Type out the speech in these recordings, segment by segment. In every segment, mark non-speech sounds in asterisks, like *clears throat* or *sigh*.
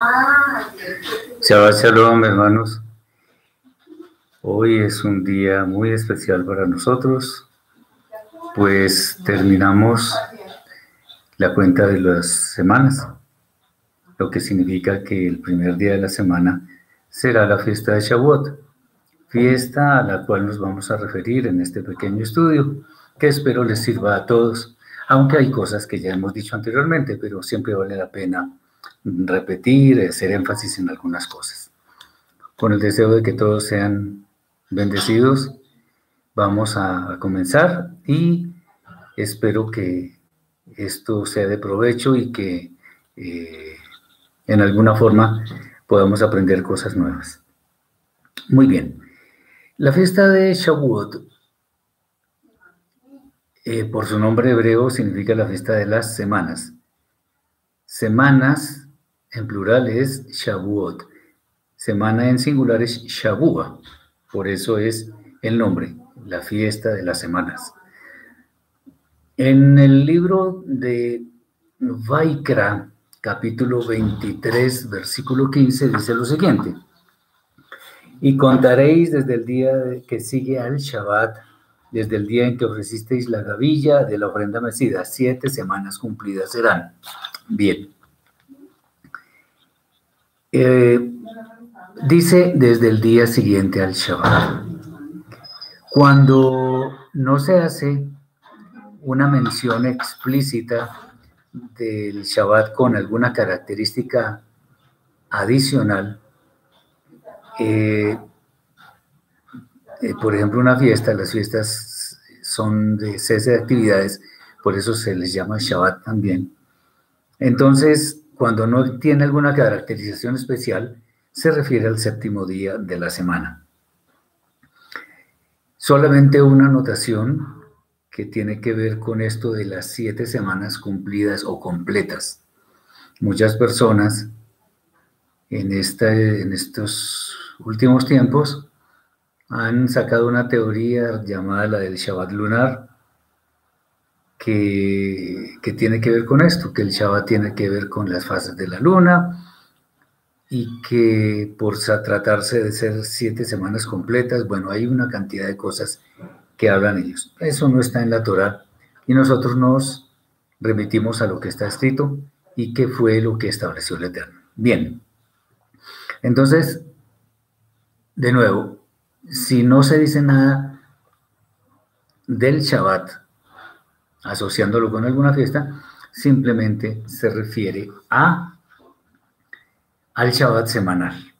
Shabbat Shalom, hermanos. Hoy es un día muy especial para nosotros, pues terminamos la cuenta de las semanas, lo que significa que el primer día de la semana será la fiesta de Shavuot, fiesta a la cual nos vamos a referir en este pequeño estudio, que espero les sirva a todos, aunque hay cosas que ya hemos dicho anteriormente, pero siempre vale la pena repetir, hacer énfasis en algunas cosas. Con el deseo de que todos sean bendecidos, vamos a comenzar y espero que esto sea de provecho y que eh, en alguna forma podamos aprender cosas nuevas. Muy bien. La fiesta de Shavuot, eh, por su nombre hebreo, significa la fiesta de las semanas. Semanas en plural es Shavuot. Semana en singular es Shavua. Por eso es el nombre, la fiesta de las semanas. En el libro de Vaikra, capítulo 23, versículo 15, dice lo siguiente. Y contaréis desde el día que sigue al Shabbat, desde el día en que ofrecisteis la gavilla de la ofrenda mecida, siete semanas cumplidas serán. Bien. Eh, dice desde el día siguiente al Shabbat. Cuando no se hace una mención explícita del Shabbat con alguna característica adicional, eh, eh, por ejemplo, una fiesta, las fiestas son de cese de actividades, por eso se les llama Shabbat también. Entonces, cuando no tiene alguna caracterización especial, se refiere al séptimo día de la semana. Solamente una anotación que tiene que ver con esto de las siete semanas cumplidas o completas. Muchas personas en, esta, en estos últimos tiempos han sacado una teoría llamada la del Shabbat lunar, que, tiene que ver con esto, que el Shabbat tiene que ver con las fases de la luna y que por tratarse de ser siete semanas completas, bueno, hay una cantidad de cosas que hablan ellos. Eso no está en la Torah y nosotros nos remitimos a lo que está escrito y que fue lo que estableció el Eterno. Bien, entonces, de nuevo, si no se dice nada del Shabbat, asociándolo con alguna fiesta, simplemente se refiere a al Shabbat semanal.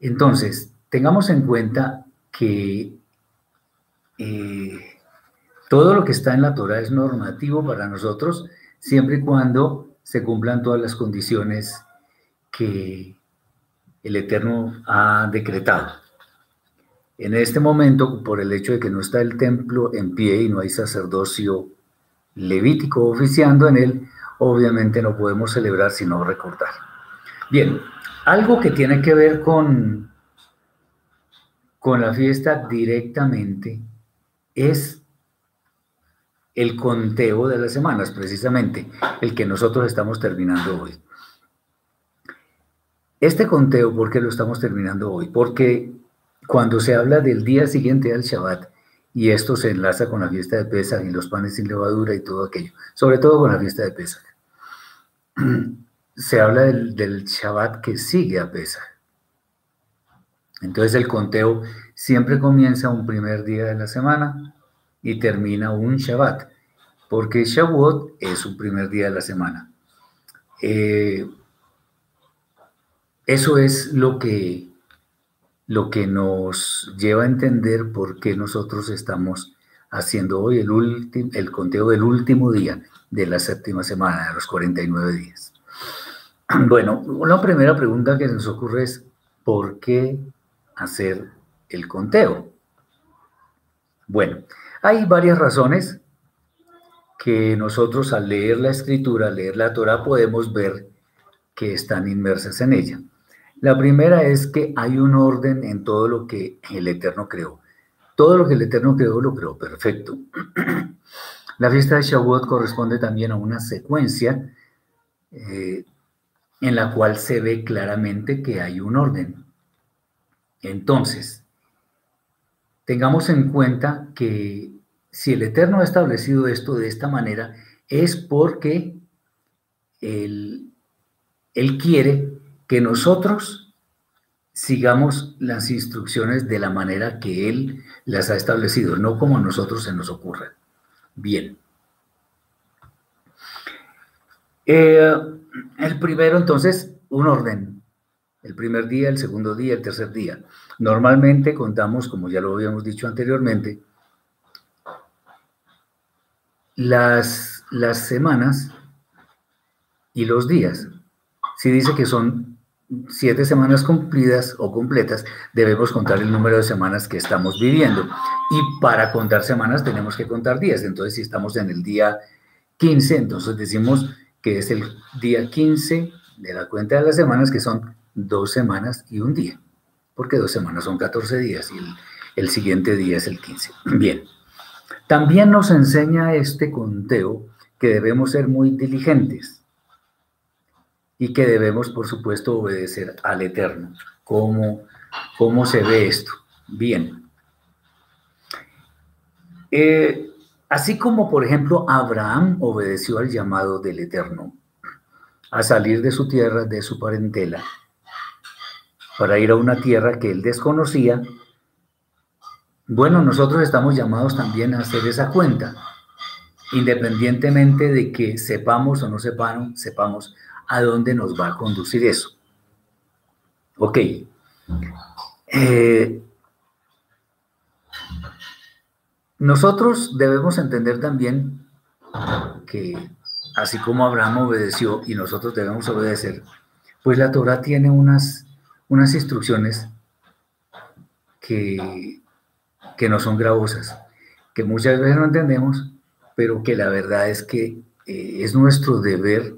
Entonces, tengamos en cuenta que eh, todo lo que está en la Torah es normativo para nosotros, siempre y cuando se cumplan todas las condiciones que el Eterno ha decretado. En este momento, por el hecho de que no está el templo en pie y no hay sacerdocio levítico oficiando en él, obviamente no podemos celebrar sino recordar. Bien, algo que tiene que ver con, con la fiesta directamente es el conteo de las semanas, precisamente el que nosotros estamos terminando hoy. Este conteo, ¿por qué lo estamos terminando hoy? Porque cuando se habla del día siguiente al Shabbat, y esto se enlaza con la fiesta de Pesach y los panes sin levadura y todo aquello, sobre todo con la fiesta de Pesach, *clears throat* se habla del, del Shabbat que sigue a Pesach. Entonces el conteo siempre comienza un primer día de la semana y termina un Shabbat, porque Shavuot es un primer día de la semana. Eh, eso es lo que lo que nos lleva a entender por qué nosotros estamos haciendo hoy el, el conteo del último día de la séptima semana, de los 49 días. *clears throat* Bueno, una primera pregunta que nos ocurre es, ¿por qué hacer el conteo? Bueno, hay varias razones que nosotros al leer la escritura, al leer la Torah, podemos ver que están inmersas en ella. La primera es que hay un orden en todo lo que el Eterno creó. Todo lo que el Eterno creó lo creó perfecto. *clears throat* La fiesta de Shavuot corresponde también a una secuencia eh, en la cual se ve claramente que hay un orden. Entonces, tengamos en cuenta que si el Eterno ha establecido esto de esta manera, es porque Él, él quiere que nosotros sigamos las instrucciones de la manera que Él las ha establecido, no como a nosotros se nos ocurra. Bien. Eh, el primero, entonces, un orden. El primer día, el segundo día, el tercer día. Normalmente contamos, como ya lo habíamos dicho anteriormente, las, las semanas y los días. Si dice que son siete semanas cumplidas o completas, debemos contar el número de semanas que estamos viviendo. Y para contar semanas tenemos que contar días. Entonces, si estamos en el día 15, entonces decimos que es el día 15 de la cuenta de las semanas, que son dos semanas y un día, porque dos semanas son 14 días y el, siguiente día es el 15. *clears throat* Bien, también nos enseña este conteo que debemos ser muy diligentes y que debemos, por supuesto, obedecer al Eterno. ¿Cómo, cómo se ve esto? Bien. Eh, Así como, por ejemplo, Abraham obedeció al llamado del Eterno a salir de su tierra, de su parentela, para ir a una tierra que él desconocía, bueno, nosotros estamos llamados también a hacer esa cuenta, independientemente de que sepamos o no sepamos, sepamos a dónde nos va a conducir eso. Ok. Eh, nosotros debemos entender también que así como Abraham obedeció y nosotros debemos obedecer, pues la Torah tiene unas, unas instrucciones que, que no son gravosas, que muchas veces no entendemos, pero que la verdad es que eh, es nuestro deber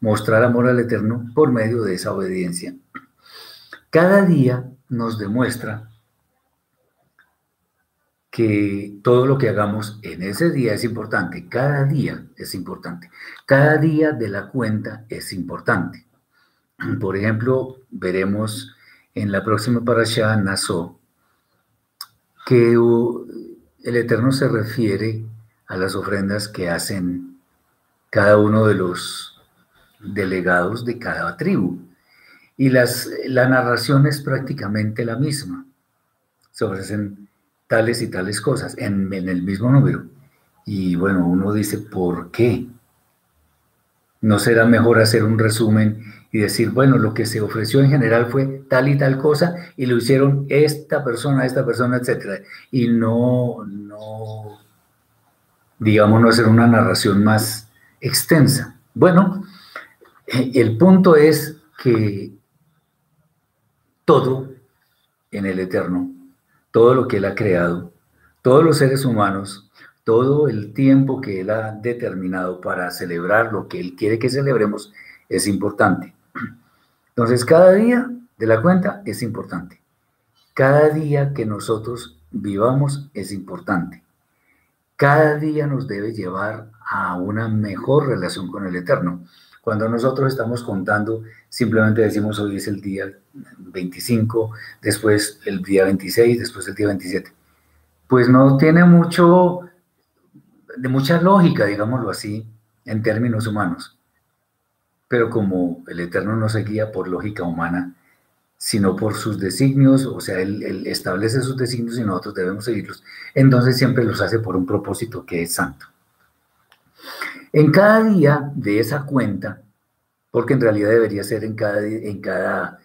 mostrar amor al Eterno por medio de esa obediencia. Cada día nos demuestra que todo lo que hagamos en ese día es importante, cada día es importante, cada día de la cuenta es importante. Por ejemplo, veremos en la próxima parasha Naso que el Eterno se refiere a las ofrendas que hacen cada uno de los delegados de cada tribu. Y las, la narración es prácticamente la misma. Se ofrecen tales y tales cosas en, el mismo número. Y bueno, uno dice, ¿por qué? ¿No será mejor hacer un resumen y decir, bueno, lo que se ofreció en general fue tal y tal cosa y lo hicieron esta persona, esta persona, etcétera? Y no, no, digamos, no hacer una narración más extensa. Bueno, el punto es que todo en el Eterno todo lo que Él ha creado, todos los seres humanos, todo el tiempo que Él ha determinado para celebrar lo que Él quiere que celebremos es importante. Entonces, cada día de la cuenta es importante. Cada día que nosotros vivamos es importante. Cada día nos debe llevar a una mejor relación con el Eterno. Cuando nosotros estamos contando, simplemente decimos hoy es el día 25, después el día 26, después el día 27. Pues no tiene mucho, de mucha lógica, digámoslo así, en términos humanos. Pero como el Eterno no se guía por lógica humana, sino por sus designios, o sea, él, establece sus designios y nosotros debemos seguirlos, entonces siempre los hace por un propósito que es santo. En cada día de esa cuenta, porque en realidad debería ser en cada, en cada,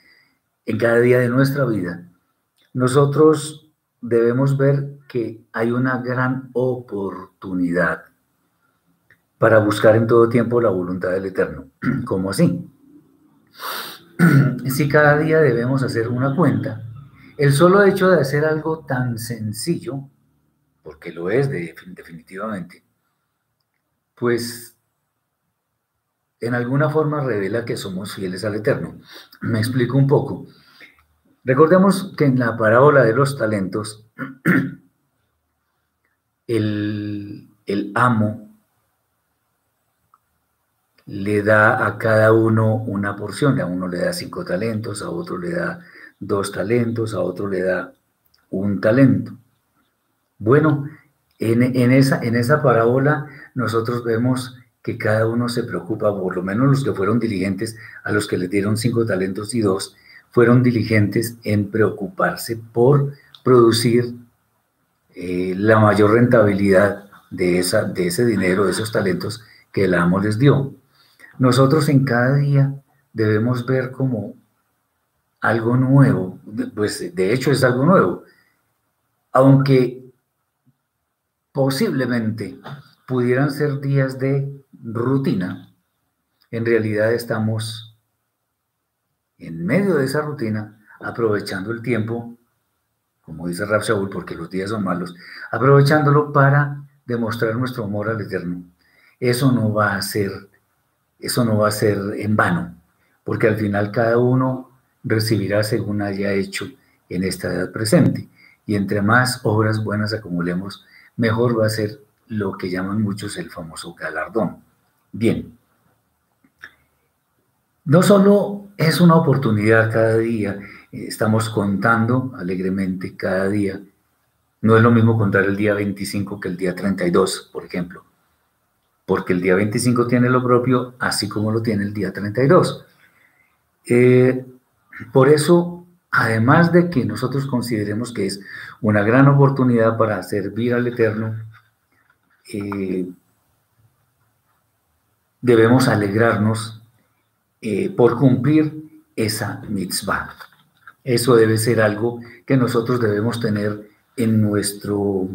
en cada día de nuestra vida, nosotros debemos ver que hay una gran oportunidad para buscar en todo tiempo la voluntad del Eterno. *clears throat* ¿Cómo así? *clears throat* Si cada día debemos hacer una cuenta, el solo hecho de hacer algo tan sencillo, porque lo es definitivamente, pues en alguna forma revela que somos fieles al Eterno. Me explico un poco. Recordemos que en la parábola de los talentos, *clears throat* el, amo le da a cada uno una porción, a uno le da cinco talentos, a otro le da dos talentos, a otro le da un talento. Bueno, en, esa, en esa parábola nosotros vemos que cada uno se preocupa, por lo menos los que fueron diligentes, a los que le dieron cinco talentos y dos, fueron diligentes en preocuparse por producir eh, la mayor rentabilidad de, esa, de ese dinero, de esos talentos que el amo les dio. Nosotros en cada día debemos ver como algo nuevo, pues de hecho es algo nuevo, aunque posiblemente pudieran ser días de rutina, en realidad estamos en medio de esa rutina aprovechando el tiempo, como dice Rab Shaul, porque los días son malos, aprovechándolo para demostrar nuestro amor al Eterno. Eso no va a ser, eso no va a ser en vano, porque al final cada uno recibirá según haya hecho en esta edad presente. Y entre más obras buenas acumulemos, mejor va a ser lo que llaman muchos el famoso galardón. Bien, no solo es una oportunidad cada día, estamos contando alegremente cada día. No es lo mismo contar el día 25 que el día 32, por ejemplo, porque el día 25 tiene lo propio, así como lo tiene el día 32. Eh, por eso, además de que nosotros consideremos que es una gran oportunidad para servir al Eterno, debemos alegrarnos eh, por cumplir esa mitzvah. Eso debe ser algo que nosotros debemos tener en nuestro,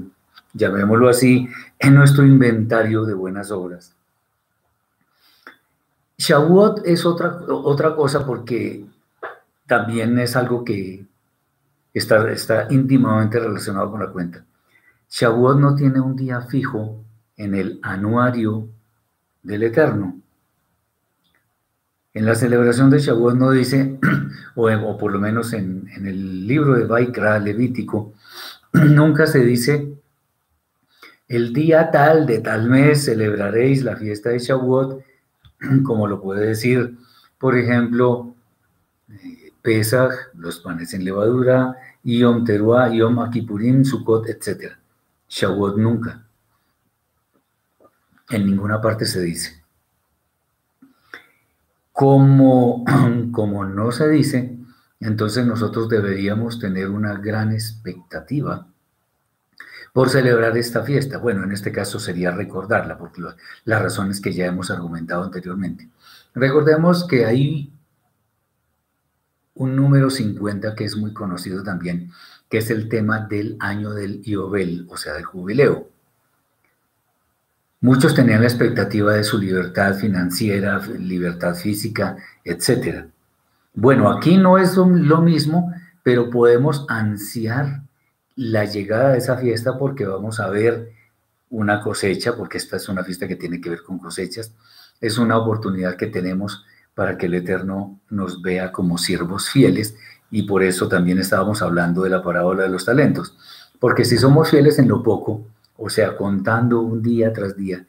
llamémoslo así, en nuestro inventario de buenas obras. Shavuot es otra, otra cosa porque también es algo que está, está íntimamente relacionado con la cuenta. Shavuot no tiene un día fijo en el anuario del Eterno. En la celebración de Shavuot no dice, *clears throat* o, por lo menos en, el libro de Baikra Levítico, *clears throat* nunca se dice, el día tal de tal mes celebraréis la fiesta de Shavuot, *clears throat* como lo puede decir, por ejemplo, Pesach, los panes en levadura, Yom Teruah, Yom Akipurim, Sukkot, etc. Shavuot nunca. En ninguna parte se dice. Como, *clears throat* como no se dice, entonces nosotros deberíamos tener una gran expectativa por celebrar esta fiesta. Bueno, en este caso sería recordarla, por las razones que ya hemos argumentado anteriormente. Recordemos que hay un número 50 que es muy conocido también, que es el tema del año del Iobel, o sea, del jubileo. Muchos tenían la expectativa de su libertad financiera, libertad física, etc. Bueno, aquí no es lo mismo, pero podemos ansiar la llegada de esa fiesta porque vamos a ver una cosecha, porque esta es una fiesta que tiene que ver con cosechas. Es una oportunidad que tenemos para que el Eterno nos vea como siervos fieles y por eso también estábamos hablando de la parábola de los talentos. Porque si somos fieles en lo poco, o sea, contando un día tras día,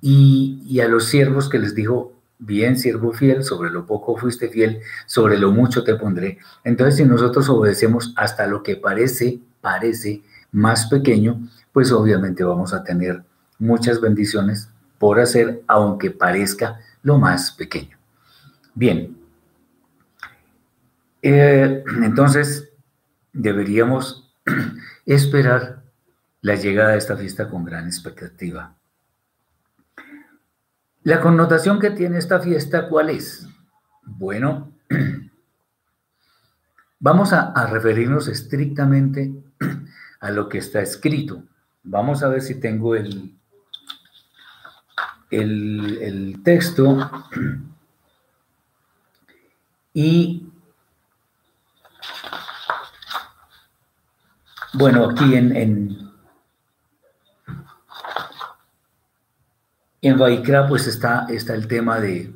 y, a los siervos que les dijo, bien siervo fiel, sobre lo poco fuiste fiel, sobre lo mucho te pondré. Entonces, si nosotros obedecemos hasta lo que parece, parece más pequeño, pues obviamente vamos a tener muchas bendiciones por hacer, aunque parezca lo más pequeño. Bien. Eh, entonces, deberíamos *clears throat* esperar la llegada de esta fiesta con gran expectativa. La connotación que tiene esta fiesta, ¿cuál es? Bueno, *clears throat* vamos a, referirnos estrictamente *clears throat* a lo que está escrito. Vamos a ver si tengo el, el, texto *clears throat* y bueno, aquí en, en Vaikra pues está, está el tema de,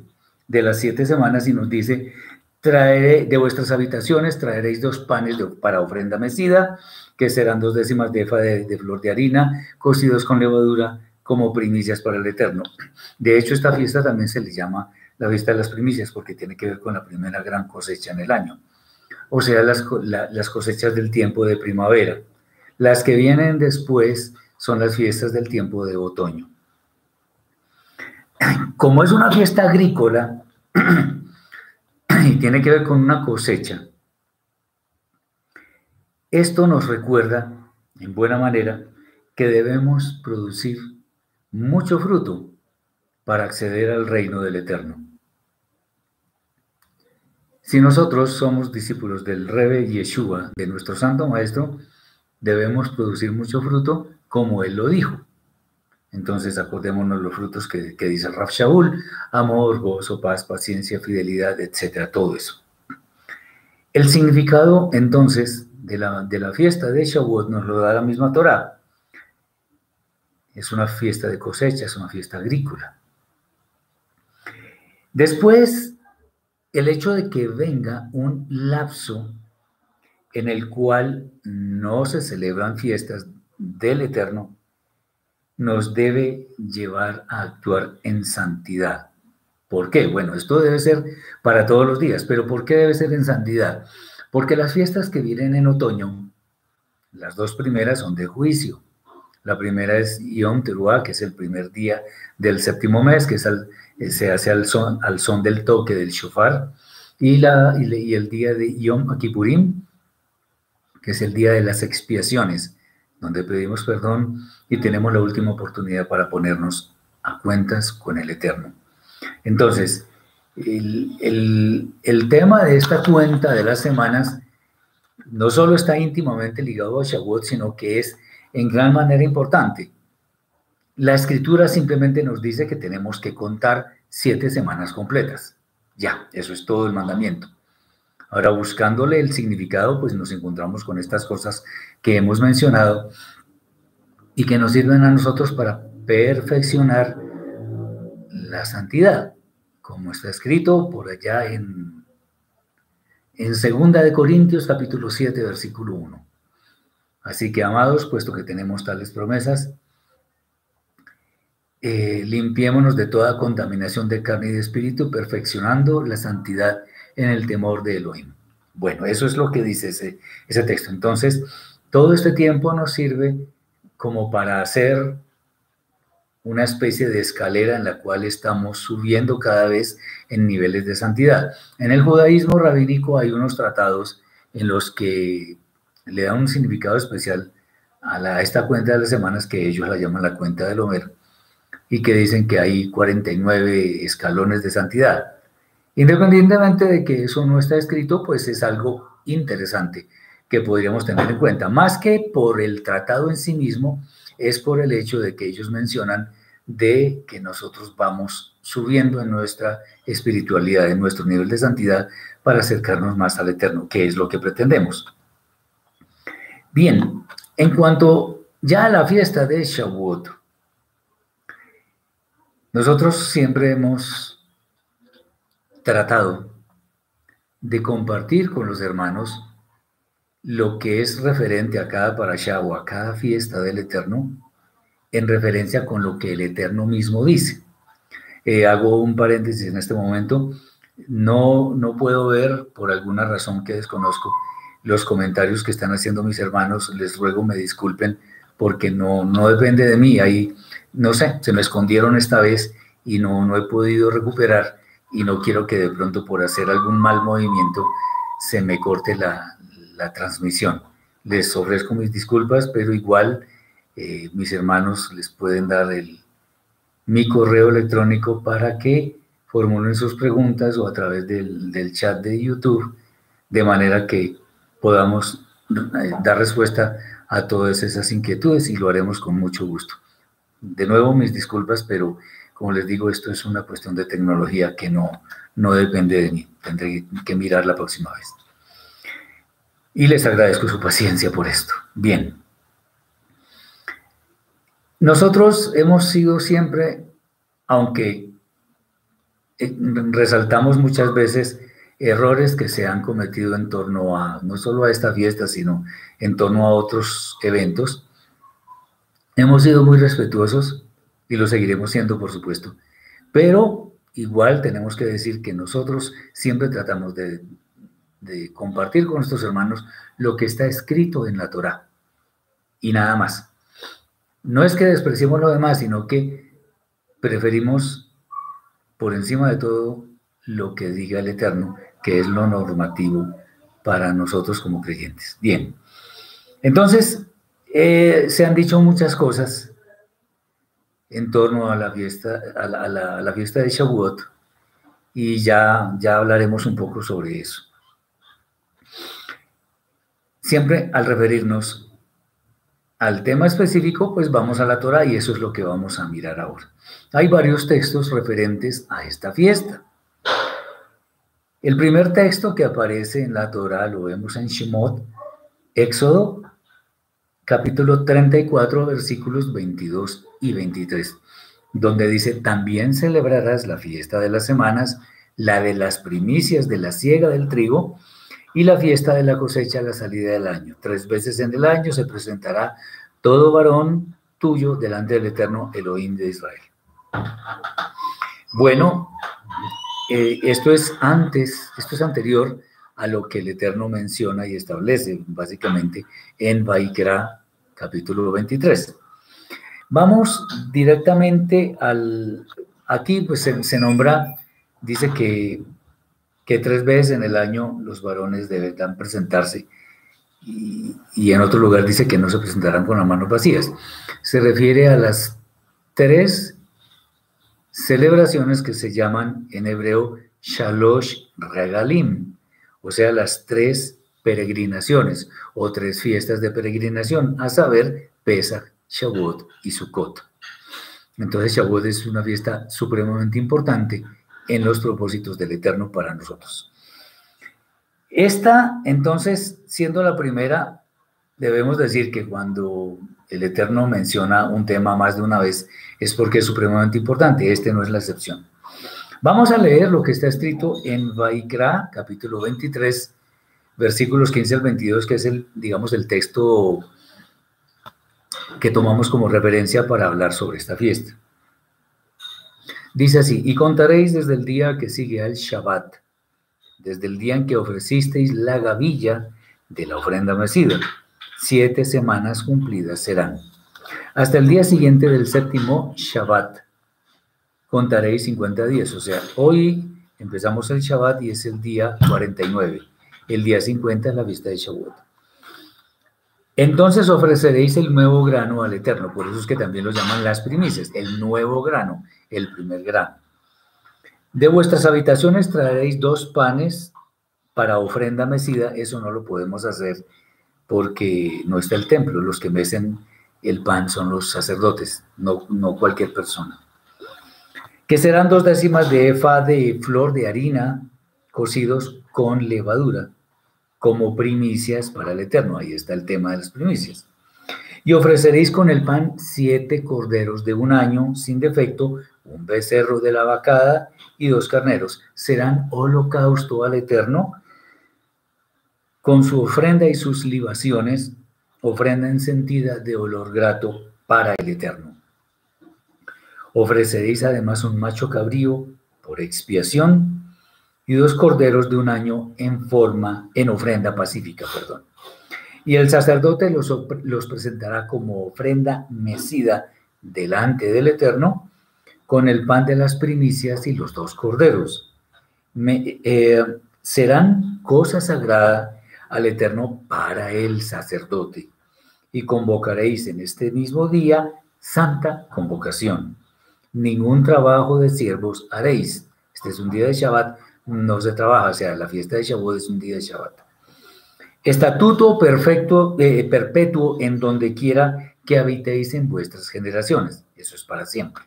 las siete semanas y nos dice, traeré de vuestras habitaciones, traeréis dos panes para ofrenda mecida, que serán dos décimas de efa de, flor de harina, cocidos con levadura, como primicias para el Eterno. De hecho, esta fiesta también se le llama la fiesta de las primicias porque tiene que ver con la primera gran cosecha en el año, o sea, las, las cosechas del tiempo de primavera. Las que vienen después son las fiestas del tiempo de otoño. Como es una fiesta agrícola *clears throat* y tiene que ver con una cosecha, esto nos recuerda, en buena manera, que debemos producir mucho fruto para acceder al reino del Eterno. Si nosotros somos discípulos del Rebe Yeshua, de nuestro Santo Maestro, debemos producir mucho fruto como Él lo dijo. Entonces acordémonos los frutos que, dice Raf Shaul, amor, gozo, paz, paciencia, fidelidad, etcétera, todo eso. El significado entonces de la, de la fiesta de Shavuot nos lo da la misma Torah. Es una fiesta de cosecha, es una fiesta agrícola. Después, el hecho de que venga un lapso en el cual no se celebran fiestas del Eterno, nos debe llevar a actuar en santidad. ¿Por qué? Bueno, esto debe ser para todos los días, pero ¿por qué debe ser en santidad? Porque las fiestas que vienen en otoño, las dos primeras son de juicio. La primera es Yom Teruah, que es el primer día del séptimo mes, que eh, se hace al son, del toque del shofar, y, la, y, el día de Yom Kippurim, que es el día de las expiaciones, donde pedimos perdón y tenemos la última oportunidad para ponernos a cuentas con el Eterno. Entonces, el, tema de esta cuenta de las semanas no solo está íntimamente ligado a Shavuot, sino que es en gran manera importante. La escritura simplemente nos dice que tenemos que contar siete semanas completas. Ya, eso es todo el mandamiento. Ahora, buscándole el significado, pues nos encontramos con estas cosas que hemos mencionado y que nos sirven a nosotros para perfeccionar la santidad como está escrito por allá en, en Segunda de Corintios capítulo 7 versículo 1. Así que, amados, puesto que tenemos tales promesas, eh, limpiémonos de toda contaminación de carne y de espíritu, perfeccionando la santidad en el temor de Elohim. Bueno, eso es lo que dice ese, ese texto. Entonces, todo este tiempo nos sirve como para hacer una especie de escalera en la cual estamos subiendo cada vez en niveles de santidad. En el judaísmo rabínico hay unos tratados en los que le dan un significado especial a, esta cuenta de las semanas que ellos la llaman la cuenta del Homer y que dicen que hay 49 escalones de santidad. Independientemente de que eso no está escrito, pues es algo interesante que podríamos tener en cuenta. Más que por el tratado en sí mismo, es por el hecho de que ellos mencionan de que nosotros vamos subiendo en nuestra espiritualidad, en nuestro nivel de santidad, para acercarnos más al Eterno, que es lo que pretendemos. Bien, en cuanto ya a la fiesta de Shavuot, nosotros siempre hemos tratado de compartir con los hermanos lo que es referente a cada parashá o a cada fiesta del Eterno, en referencia con lo que el Eterno mismo dice. Eh, hago un paréntesis en este momento. No, no puedo ver, por alguna razón que desconozco, los comentarios que están haciendo mis hermanos. Les ruego me disculpen porque no, no depende de mí. Ahí, no sé, se me escondieron esta vez y no, no he podido recuperar y no quiero que de pronto por hacer algún mal movimiento se me corte la, la transmisión. Les ofrezco mis disculpas, pero igual eh, mis hermanos les pueden dar el, mi correo electrónico para que formulen sus preguntas o a través del, del chat de YouTube, de manera que podamos eh, dar respuesta a todas esas inquietudes y lo haremos con mucho gusto. De nuevo, mis disculpas, pero como les digo, esto es una cuestión de tecnología que no, no depende de mí. Tendré que mirar la próxima vez. Y les agradezco su paciencia por esto. Bien. Nosotros hemos sido siempre, aunque eh, resaltamos muchas veces errores que se han cometido en torno a, no solo a esta fiesta, sino en torno a otros eventos, hemos sido muy respetuosos y lo seguiremos siendo, por supuesto. Pero igual tenemos que decir que nosotros siempre tratamos de, de compartir con nuestros hermanos lo que está escrito en la Torah y nada más. No es que despreciemos lo demás, sino que preferimos por encima de todo lo que diga el Eterno, que es lo normativo para nosotros como creyentes. Bien, entonces eh, se han dicho muchas cosas en torno a la fiesta, a la, fiesta de Shavuot y ya, ya hablaremos un poco sobre eso. Siempre al referirnos al tema específico, pues vamos a la Torah y eso es lo que vamos a mirar ahora. Hay varios textos referentes a esta fiesta. El primer texto que aparece en la Torah lo vemos en Shemot, Éxodo, capítulo 34, versículos 22 y 23, donde dice, también celebrarás la fiesta de las semanas, la de las primicias de la siega del trigo, y la fiesta de la cosecha a la salida del año. Tres veces en el año se presentará todo varón tuyo delante del eterno Elohim de Israel. Bueno, eh, esto es antes, esto es anterior a lo que el Eterno menciona y establece básicamente en Baikra capítulo 23. Vamos directamente al, aquí pues se, se nombra, dice que que tres veces en el año los varones deberán presentarse y, en otro lugar dice que no se presentarán con las manos vacías. Se refiere a las tres celebraciones que se llaman en hebreo Shalosh Regalim, o sea, las tres peregrinaciones o tres fiestas de peregrinación, a saber, Pesach, Shavuot y Sukkot. Entonces Shavuot es una fiesta supremamente importante en los propósitos del Eterno para nosotros. Esta, entonces, siendo la primera, debemos decir que cuando el Eterno menciona un tema más de una vez, es porque es supremamente importante. Este no es la excepción. Vamos a leer lo que está escrito en Vaikra, capítulo 23, versículos 15 al 22, que es el, digamos, el texto que tomamos como referencia para hablar sobre esta fiesta. Dice así, y contaréis desde el día que sigue al Shabbat, desde el día en que ofrecisteis la gavilla de la ofrenda mecida. Siete semanas cumplidas serán. Hasta el día siguiente del séptimo Shabbat, contaréis 50 días. O sea, hoy empezamos el Shabbat y es el día 49. El día 50 es la vista de Shabbat. Entonces ofreceréis el nuevo grano al Eterno, por eso es que también lo llaman las primicias, el nuevo grano, el primer grano. De vuestras habitaciones traeréis dos panes para ofrenda mecida, eso no lo podemos hacer porque no está el templo, los que mecen el pan son los sacerdotes, no, no cualquier persona. Que serán dos décimas de efa de flor de harina cocidos con levadura como primicias para el Eterno. Ahí está el tema de las primicias. Y ofreceréis con el pan siete corderos de un año sin defecto, un becerro de la vacada y dos carneros. Serán holocausto al Eterno con su ofrenda y sus libaciones, ofrenda encendida de olor grato para el Eterno. Ofreceréis además un macho cabrío por expiación y dos corderos de un año en forma, en ofrenda pacífica, perdón. Y el sacerdote los, los presentará como ofrenda mecida delante del Eterno, con el pan de las primicias y los dos corderos. Eh, serán cosa sagrada al Eterno para el sacerdote. Y convocaréis en este mismo día santa convocación. Ningún trabajo de siervos haréis. Este es un día de Shabbat no se trabaja, o sea, la fiesta de Shavuot es un día de Shabbat. Estatuto perfecto, eh, perpetuo en donde quiera que habitéis en vuestras generaciones. Eso es para siempre.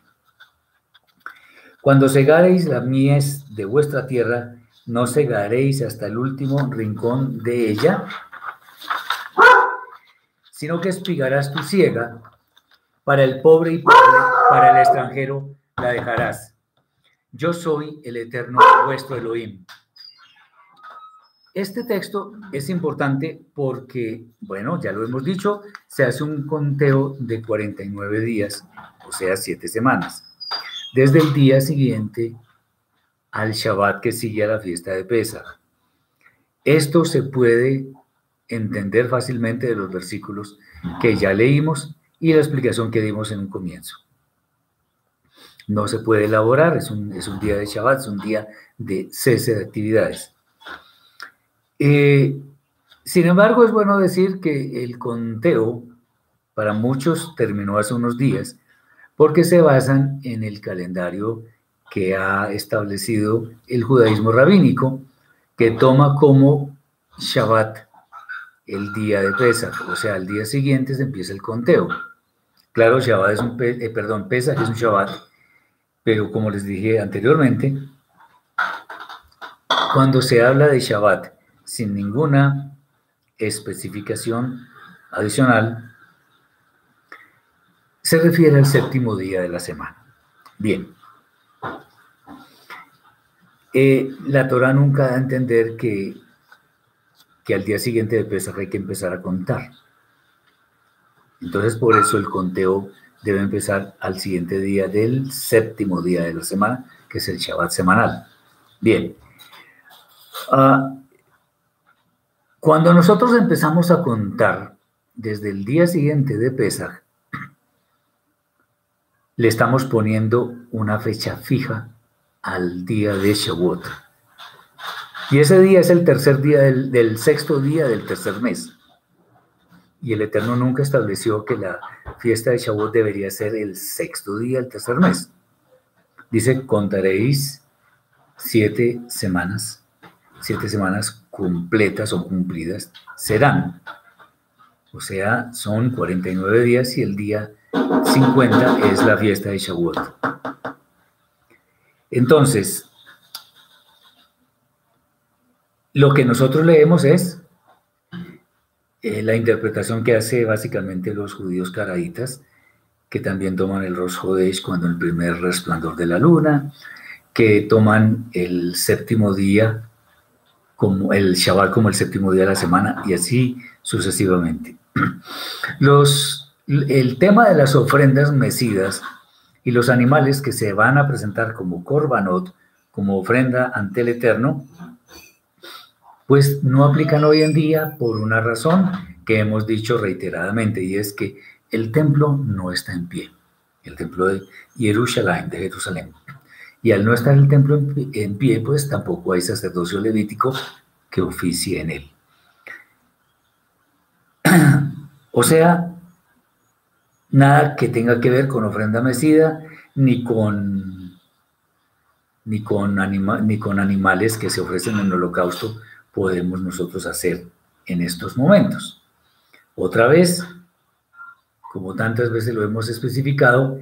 Cuando segareis la mies de vuestra tierra, no segaréis hasta el último rincón de ella, sino que espigarás tu siega, para el pobre y para el extranjero la dejarás yo soy el eterno vuestro Elohim. este texto es importante porque, bueno, ya lo hemos dicho, se hace un conteo de 49 días, o sea, 7 semanas, desde el día siguiente al Shabbat que sigue a la fiesta de Pesach. Esto se puede entender fácilmente de los versículos que ya leímos y la explicación que dimos en un comienzo. No se puede elaborar, es un, es un día de Shabbat, es un día de cese de actividades. Eh, sin embargo, es bueno decir que el conteo para muchos terminó hace unos días porque se basan en el calendario que ha establecido el judaísmo rabínico, que toma como Shabbat el día de Pesach, o sea, al día siguiente se empieza el conteo. Claro, Shabbat es un, eh, perdón, Pesach es un Shabbat, pero como les dije anteriormente, cuando se habla de Shabbat sin ninguna especificación adicional, se refiere al séptimo día de la semana. Bien. Eh, la Torah nunca da a entender que, que al día siguiente de Pesach hay que empezar a contar. Entonces, por eso el conteo debe empezar al siguiente día del séptimo día de la semana, que es el Shabbat semanal. Bien. Uh, cuando nosotros empezamos a contar desde el día siguiente de Pesach, le estamos poniendo una fecha fija al día de Shavuot. Y ese día es el tercer día del, sexto día del tercer mes. Y el Eterno nunca estableció que la fiesta de Shavuot debería ser el sexto día del tercer mes. Dice, contaréis siete semanas, siete semanas completas o cumplidas serán. O sea, son 49 días y el día 50 es la fiesta de Shavuot. Entonces, lo que nosotros leemos es eh, la interpretación que hace básicamente los judíos caraítas, que también toman el Rosh Hodesh cuando el primer resplandor de la luna, que toman el séptimo día como el Shabbat como el séptimo día de la semana y así sucesivamente. *clears throat* El tema de las ofrendas mecidas y los animales que se van a presentar como korbanot, como ofrenda ante el Eterno, pues no aplican hoy en día por una razón que hemos dicho reiteradamente y es que el templo no está en pie, el templo de Jerusalén, de Jerusalén. Y al no estar el templo en pie, pues tampoco hay sacerdocio levítico que oficie en él. *clears throat* o sea, nada que tenga que ver con ofrenda mecida, ni con, ni con, ni con animales que se ofrecen en el holocausto podemos nosotros hacer en estos momentos. Otra vez, como tantas veces lo hemos especificado,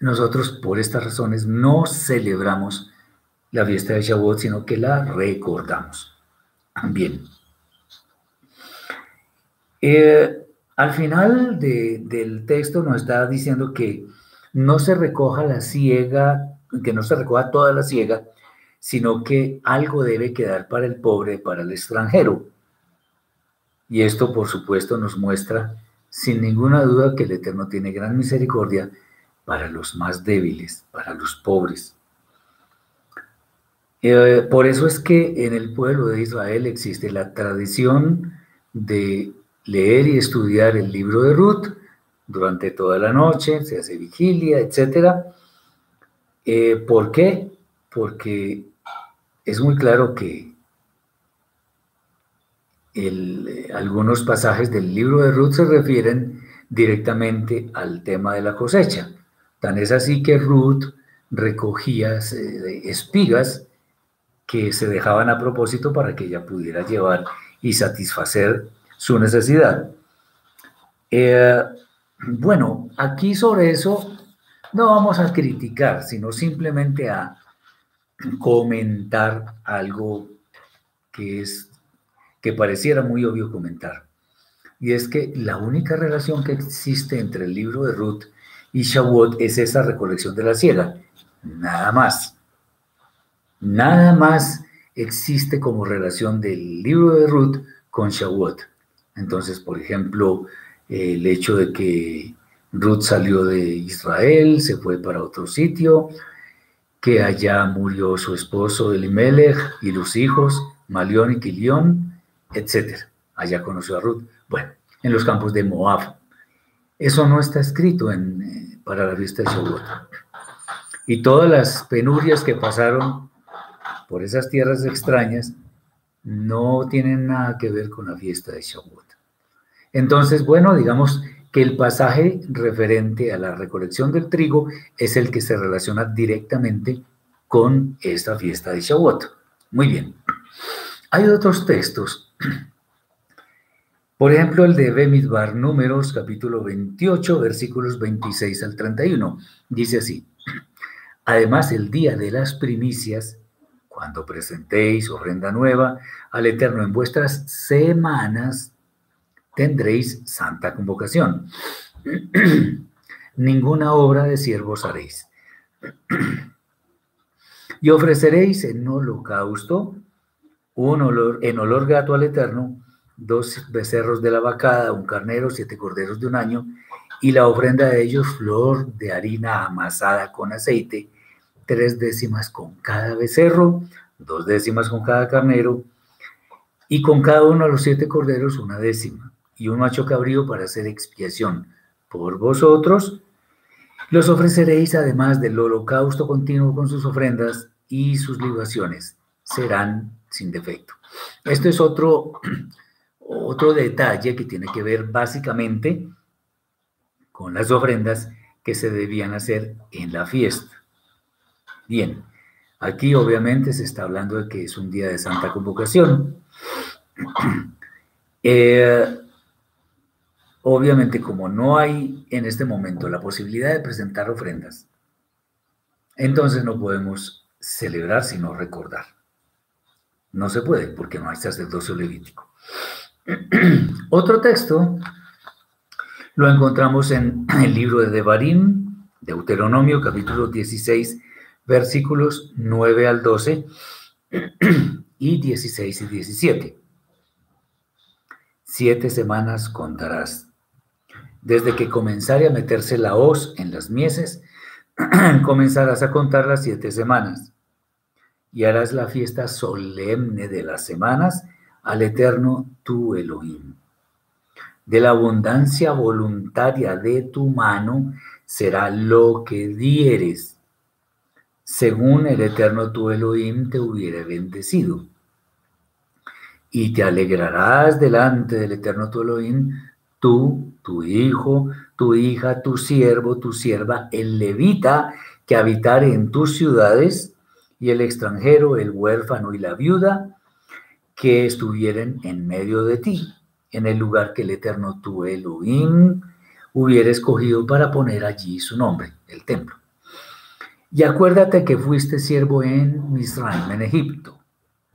nosotros por estas razones no celebramos la fiesta de Shavuot, sino que la recordamos. Bien. Eh, al final del texto nos está diciendo que no se recoja la ciega, que no se recoja toda la ciega, sino que algo debe quedar para el pobre, para el extranjero. Y esto, por supuesto, nos muestra sin ninguna duda que el Eterno tiene gran misericordia para los más débiles, para los pobres. Eh, por eso es que en el pueblo de Israel existe la tradición de leer y estudiar el libro de Ruth durante toda la noche, se hace vigilia, etc. Eh, ¿Por qué? Porque es muy claro que algunos pasajes del libro de Ruth se refieren directamente al tema de la cosecha. Tan es así que Ruth recogía eh, espigas que se dejaban a propósito para que ella pudiera llevar y satisfacer su necesidad. Eh, bueno, aquí sobre eso no vamos a criticar, sino simplemente a comentar algo que es que pareciera muy obvio comentar. Y es que la única relación que existe entre el libro de Ruth y Shavuot es esa recolección de la ciega. Nada más. Nada más existe como relación del libro de Ruth con Shavuot. Entonces, por ejemplo, el hecho de que Ruth salió de Israel, se fue para otro sitio, que allá murió su esposo Elimelech y los hijos, Malión y Quilión, etc. Allá conoció a Ruth. Bueno, en los campos de Moab. Eso no está escrito en, eh, para la fiesta de Shavuot. Y todas las penurias que pasaron por esas tierras extrañas no tienen nada que ver con la fiesta de Shavuot. Entonces, bueno, digamos que el pasaje referente a la recolección del trigo es el que se relaciona directamente con esta fiesta de Shavuot. Muy bien. Hay otros textos. Por ejemplo, el de Bemidbar, Números, capítulo 28, versículos 26 al 31. Dice así. Además, el día de las primicias, cuando presentéis ofrenda nueva al Eterno en vuestras semanas, tendréis santa convocación. *clears throat* Ninguna obra de siervos haréis. *clears throat* y ofreceréis en holocausto un olor, en olor gato al Eterno, dos becerros de la vacada, un carnero, siete corderos de un año, y la ofrenda de ellos flor de harina amasada con aceite, tres décimas con cada becerro, dos décimas con cada carnero, y con cada uno de los siete corderos una décima y un macho cabrío para hacer expiación por vosotros. Los ofreceréis además del holocausto continuo con sus ofrendas y sus libaciones. Serán sin defecto. Esto es otro, *clears throat* otro detalle que tiene que ver básicamente con las ofrendas que se debían hacer en la fiesta. Bien, aquí obviamente se está hablando de que es un día de santa convocación. *clears throat* Eh, Obviamente, como no hay en este momento la posibilidad de presentar ofrendas, entonces no podemos celebrar sino recordar. No se puede porque no hay sacerdocio levítico. *clears throat* Otro texto lo encontramos en *clears throat* el libro de Devarim, Deuteronomio, capítulo 16, versículos 9 al 12 *clears throat* y 16 y 17. Siete semanas contarás desde que comenzare a meterse la hoz en las mieses, *clears throat* comenzarás a contar las siete semanas y harás la fiesta solemne de las semanas al eterno tu Elohim. De la abundancia voluntaria de tu mano será lo que dieres, según el eterno tu Elohim te hubiere bendecido. Y te alegrarás delante del eterno tu Elohim tú, tu hijo, tu hija, tu siervo, tu sierva, el levita que habitare en tus ciudades, y el extranjero, el huérfano y la viuda que estuvieren en medio de ti, en el lugar que el eterno tu Elohim hubiera escogido para poner allí su nombre, el templo. Y acuérdate que fuiste siervo en Misraim, en Egipto.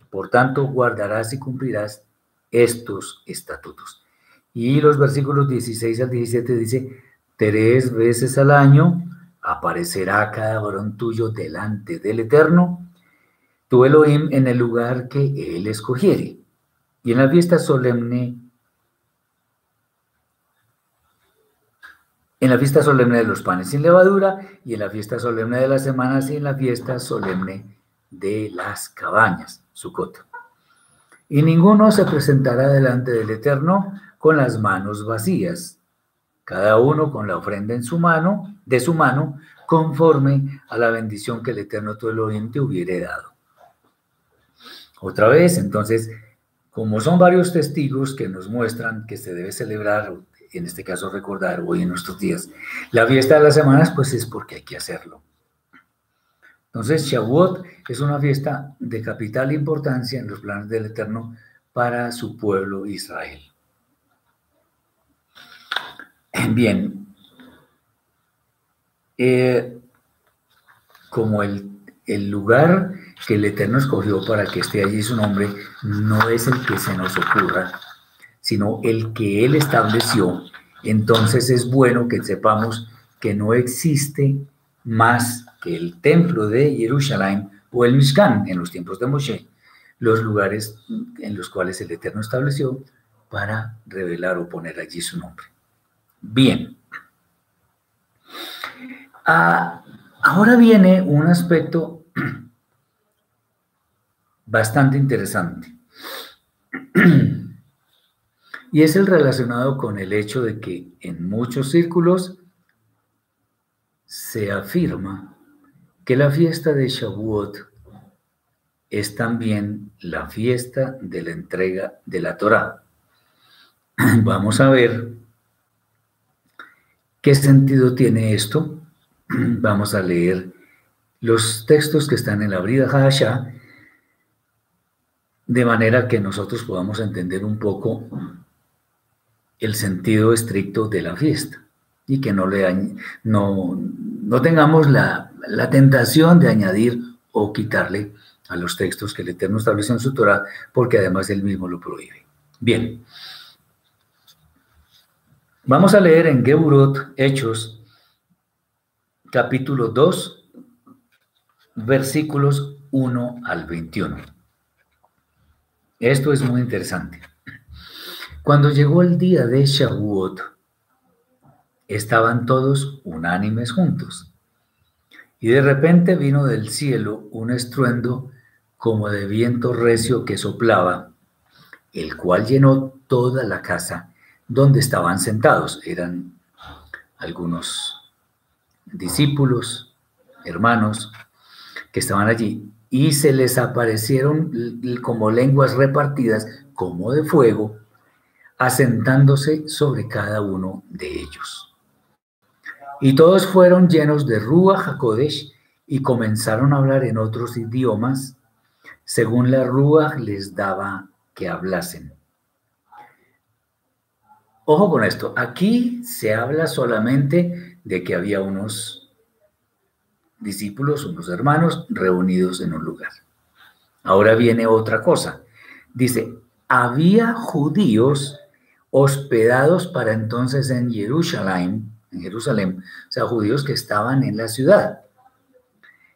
Por tanto, guardarás y cumplirás estos estatutos. Y los versículos 16 al 17 dice, tres veces al año aparecerá cada varón tuyo delante del Eterno, tu Elohim, en el lugar que él escogiere. Y en la fiesta solemne, en la fiesta solemne de los panes sin levadura, y en la fiesta solemne de las semanas, y en la fiesta solemne de las cabañas, Sucot. Y ninguno se presentará delante del Eterno con las manos vacías, cada uno con la ofrenda en su mano, de su mano, conforme a la bendición que el Eterno tu Elohim te hubiere dado. Otra vez, entonces, como son varios testigos que nos muestran que se debe celebrar, en este caso recordar hoy en nuestros días, la fiesta de las semanas, pues es porque hay que hacerlo. Entonces, Shavuot es una fiesta de capital importancia en los planes del Eterno para su pueblo Israel. *clears throat* Bien, eh, como el, el lugar que el Eterno escogió para que esté allí su nombre no es el que se nos ocurra, sino el que Él estableció, entonces es bueno que sepamos que no existe más que el templo de Jerusalén o el Mishkan en los tiempos de Moshe, los lugares en los cuales el Eterno estableció para revelar o poner allí su nombre. Bien. Ah, ahora viene un aspecto *clears throat* bastante interesante. *clears throat* Y es el relacionado con el hecho de que en muchos círculos se afirma que la fiesta de Shavuot es también la fiesta de la entrega de la Torá. *clears throat* Vamos a ver qué sentido tiene esto. *clears throat* Vamos a leer los textos que están en la Brida Hadashah de manera que nosotros podamos entender un poco el sentido estricto de la fiesta y que no, le, no, no tengamos la, la, tentación de añadir o quitarle a los textos que el Eterno estableció en su Torah, porque además él mismo lo prohíbe. Bien. Vamos a leer en Geburot, Hechos, capítulo 2, versículos 1 al 21. Esto es muy interesante. Cuando llegó el día de Shavuot, estaban todos unánimes juntos. Y de repente vino del cielo un estruendo como de viento recio que soplaba, el cual llenó toda la casa donde estaban sentados. Eran algunos discípulos, hermanos, que estaban allí y se les aparecieron como lenguas repartidas como de fuego, asentándose sobre cada uno de ellos. Y todos fueron llenos de Rúa Hakodesh y comenzaron a hablar en otros idiomas, según la Rúa les daba que hablasen. Ojo con esto, aquí se habla solamente de que había unos discípulos, unos hermanos reunidos en un lugar. Ahora viene otra cosa. Dice, había judíos hospedados para entonces en Jerusalén, en Jerusalén, o sea, judíos que estaban en la ciudad,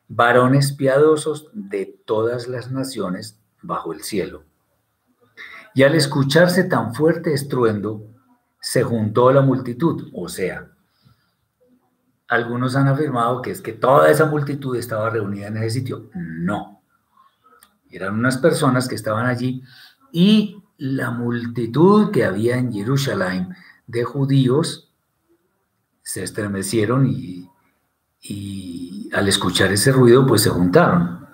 varones piadosos de todas las naciones bajo el cielo. Y al escucharse tan fuerte estruendo, se juntó la multitud, o sea, algunos han afirmado que es que toda esa multitud estaba reunida en ese sitio. No. Eran unas personas que estaban allí y la multitud que había en Jerusalén de judíos se estremecieron y, al escuchar ese ruido pues se juntaron.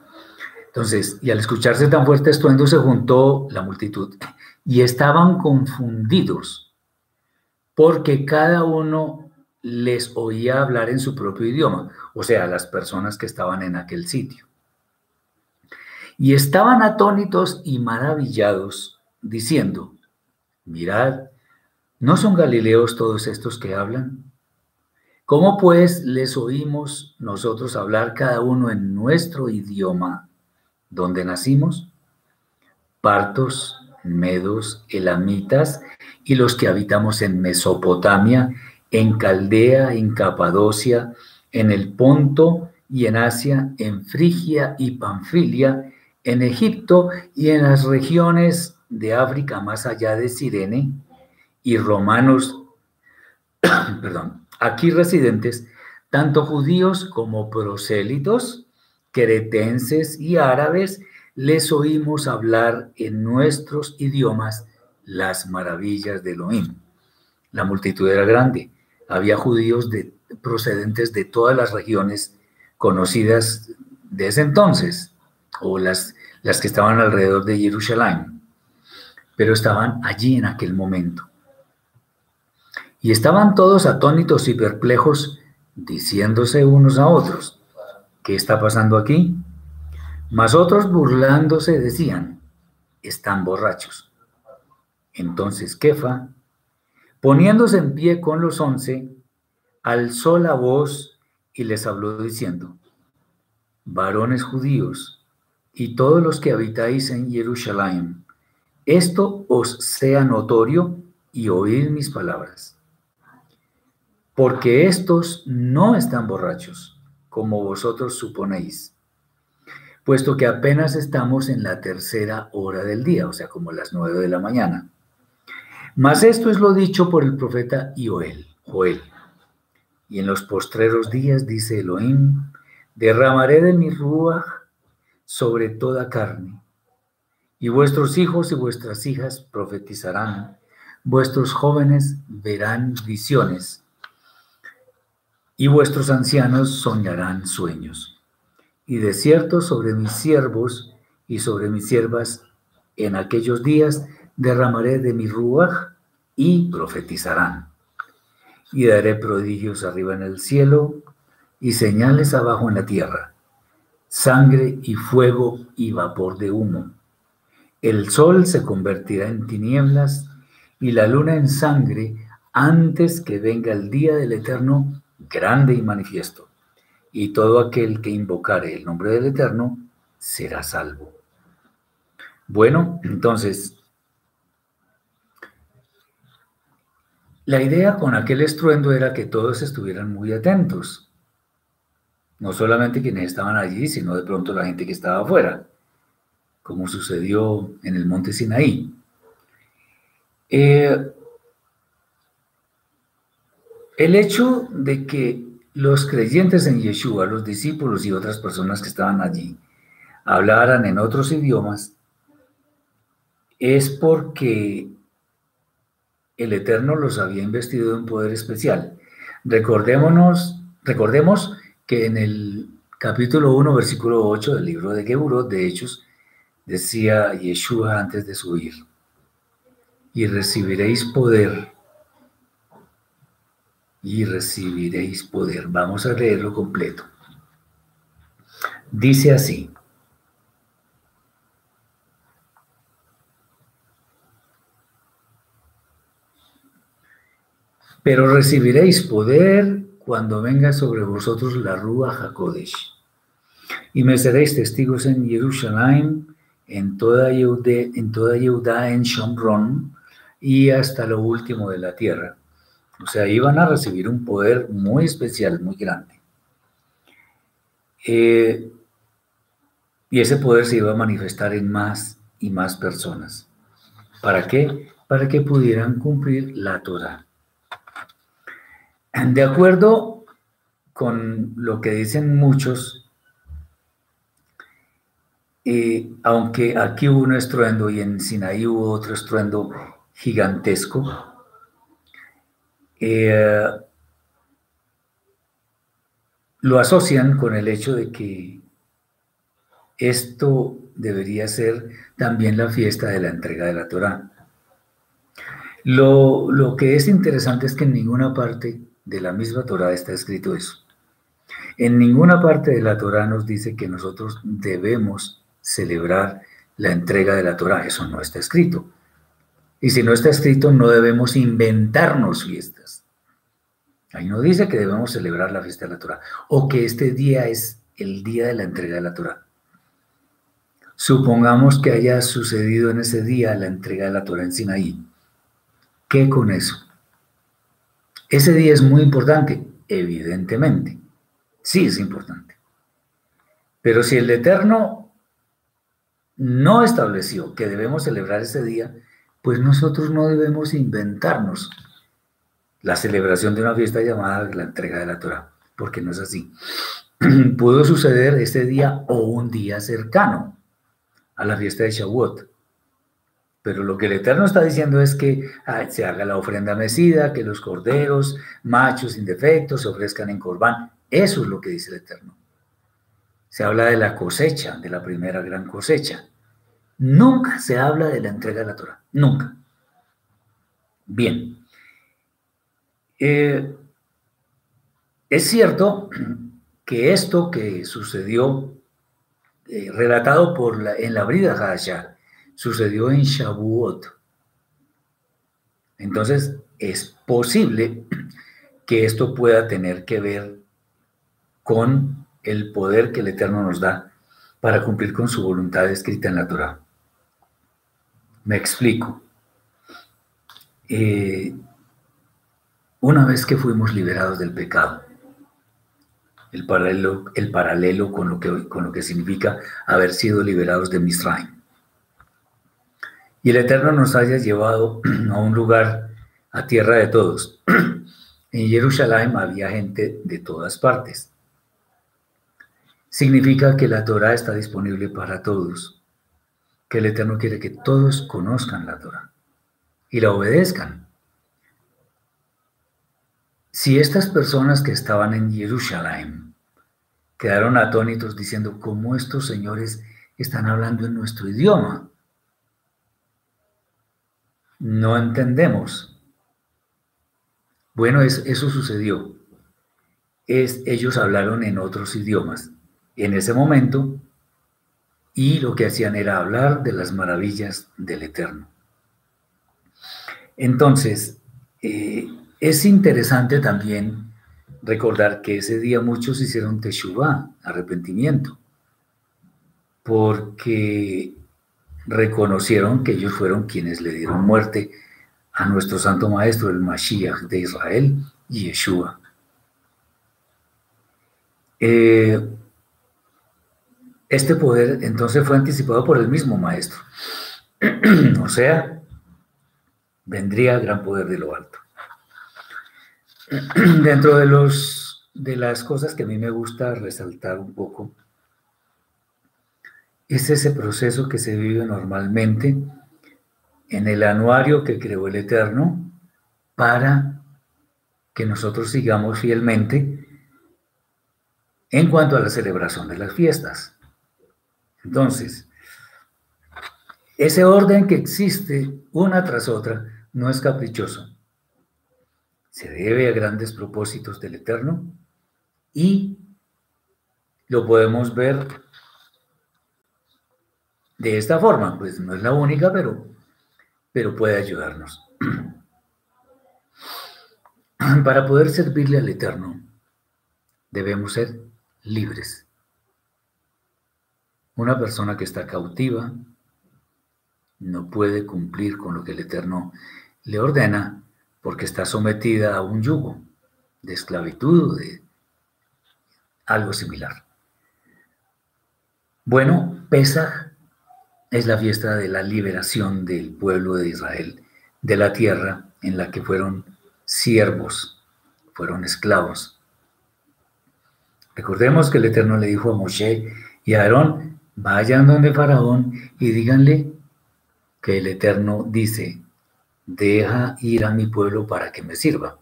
Entonces, y al escucharse tan fuerte estruendo se juntó la multitud y estaban confundidos porque cada uno les oía hablar en su propio idioma, o sea, las personas que estaban en aquel sitio. Y estaban atónitos y maravillados, diciendo, mirad, ¿no son galileos todos estos que hablan? ¿Cómo pues les oímos nosotros hablar cada uno en nuestro idioma donde nacimos? Partos, medos, elamitas y los que habitamos en Mesopotamia en Caldea, en Capadocia, en el Ponto y en Asia, en Frigia y Panfilia, en Egipto y en las regiones de África más allá de Sirene, y romanos, *coughs* perdón, aquí residentes, tanto judíos como prosélitos, cretenses y árabes, les oímos hablar en nuestros idiomas las maravillas de Elohim. La multitud era grande había judíos de, procedentes de todas las regiones conocidas de ese entonces, o las, las que estaban alrededor de Jerusalén, pero estaban allí en aquel momento. Y estaban todos atónitos y perplejos, diciéndose unos a otros, ¿qué está pasando aquí? Mas otros burlándose decían, están borrachos. Entonces Kefa, Poniéndose en pie con los once, alzó la voz y les habló diciendo, varones judíos y todos los que habitáis en Jerusalén, esto os sea notorio y oíd mis palabras. Porque estos no están borrachos, como vosotros suponéis, puesto que apenas estamos en la tercera hora del día, o sea, como las nueve de la mañana. Mas esto es lo dicho por el profeta Joel. Y en los postreros días, dice Elohim, derramaré de mi ruach sobre toda carne, y vuestros hijos y vuestras hijas profetizarán, vuestros jóvenes verán visiones, y vuestros ancianos soñarán sueños y de cierto sobre mis siervos y sobre mis siervas en aquellos días derramaré de mi ruaj y profetizarán. Y daré prodigios arriba en el cielo y señales abajo en la tierra, sangre y fuego y vapor de humo. El sol se convertirá en tinieblas y la luna en sangre antes que venga el día del Eterno grande y manifiesto y todo aquel que invocare el nombre del Eterno será salvo. Bueno, entonces, la idea con aquel estruendo era que todos estuvieran muy atentos, no solamente quienes estaban allí, sino de pronto la gente que estaba afuera, como sucedió en el monte Sinaí. Eh, el hecho de que los creyentes en Yeshua, los discípulos y otras personas que estaban allí, hablaran en otros idiomas, es porque el Eterno los había investido de un poder especial. Recordémonos, recordemos que en el capítulo 1, versículo 8 del libro de Geburot, de Hechos, decía Yeshua antes de subir, y recibiréis poder y recibiréis poder. Vamos a leerlo completo. Dice así. Pero recibiréis poder cuando venga sobre vosotros la Rúa Hakodesh. Y me seréis testigos en Jerusalén, en toda Yehuda, en toda en Shomron y hasta lo último de la tierra. O sea, iban a recibir un poder muy especial, muy grande. Eh, y ese poder se iba a manifestar en más y más personas. ¿Para qué? Para que pudieran cumplir la Torah. De acuerdo con lo que dicen muchos, eh, aunque aquí hubo un estruendo y en Sinaí hubo otro estruendo gigantesco, eh, lo asocian con el hecho de que esto debería ser también la fiesta de la entrega de la Torah. Lo, lo, que es interesante es que en ninguna parte de la misma Torah está escrito eso. En ninguna parte de la Torah nos dice que nosotros debemos celebrar la entrega de la Torah. Eso no está escrito. Y si no está escrito, no debemos inventarnos fiestas. Ahí no dice que debemos celebrar la fiesta de la Torah o que este día es el día de la entrega de la Torah. Supongamos que haya sucedido en ese día la entrega de la Torah en Sinaí. ¿Qué con eso? Ese día es muy importante, evidentemente. Sí es importante. Pero si el Eterno no estableció que debemos celebrar ese día, pues nosotros no debemos inventarnos la celebración de una fiesta llamada la entrega de la Torah, porque no es así. *clears throat* Pudo suceder este día o un día cercano a la fiesta de Shavuot. Pero lo que el Eterno está diciendo es que se haga la ofrenda mecida, que los corderos, machos indefectos, se ofrezcan en corbán. Eso es lo que dice el Eterno. Se habla de la cosecha, de la primera gran cosecha. Nunca se habla de la entrega de la Torah. Nunca. Bien. Eh, es cierto que esto que sucedió, eh, relatado por la, en la Brida Hasha, sucedió en Shavuot. Entonces, es posible que esto pueda tener que ver con el poder que el Eterno nos da para cumplir con su voluntad escrita en la Torah. Me explico. Eh, una vez que fuimos liberados del pecado, el paralelo, el paralelo con, lo que, con lo que significa haber sido liberados de Misraim. Y el Eterno nos haya llevado *clears throat* a un lugar, a tierra de todos. *clears throat* En Jerusalén había gente de todas partes. Significa que la Torah está disponible para todos, que el Eterno quiere que todos conozcan la Torah y la obedezcan. Si estas personas que estaban en Jerusalén quedaron atónitos diciendo cómo estos señores están hablando en nuestro idioma, no entendemos. Bueno, eso sucedió. Es, ellos hablaron en otros idiomas en ese momento y lo que hacían era hablar de las maravillas del Eterno. Entonces, eh, es interesante también recordar que ese día muchos hicieron teshuvah, arrepentimiento, porque reconocieron que ellos fueron quienes le dieron muerte a nuestro santo maestro, el Mashiach de Israel, Yeshua. Eh, este poder entonces fue anticipado por el mismo maestro. *clears throat* o sea, vendría gran poder de lo alto. *clears throat* Dentro de, los, de las cosas que a mí me gusta resaltar un poco, es ese proceso que se vive normalmente en el anuario que creó el Eterno para que nosotros sigamos fielmente en cuanto a la celebración de las fiestas. Entonces, ese orden que existe una tras otra no es caprichoso se debe a grandes propósitos del Eterno y lo podemos ver de esta forma, pues no es la única, pero, pero puede ayudarnos. *clears throat* Para poder servirle al Eterno, debemos ser libres. Una persona que está cautiva no puede cumplir con lo que el Eterno le ordena porque está sometida a un yugo de esclavitud o de algo similar. Bueno, Pesach es la fiesta de la liberación del pueblo de Israel de la tierra en la que fueron siervos, fueron esclavos. Recordemos que el Eterno le dijo a Moshe y a Aarón, vayan donde Faraón y díganle que el Eterno dice, deja ir a mi pueblo para que me sirva.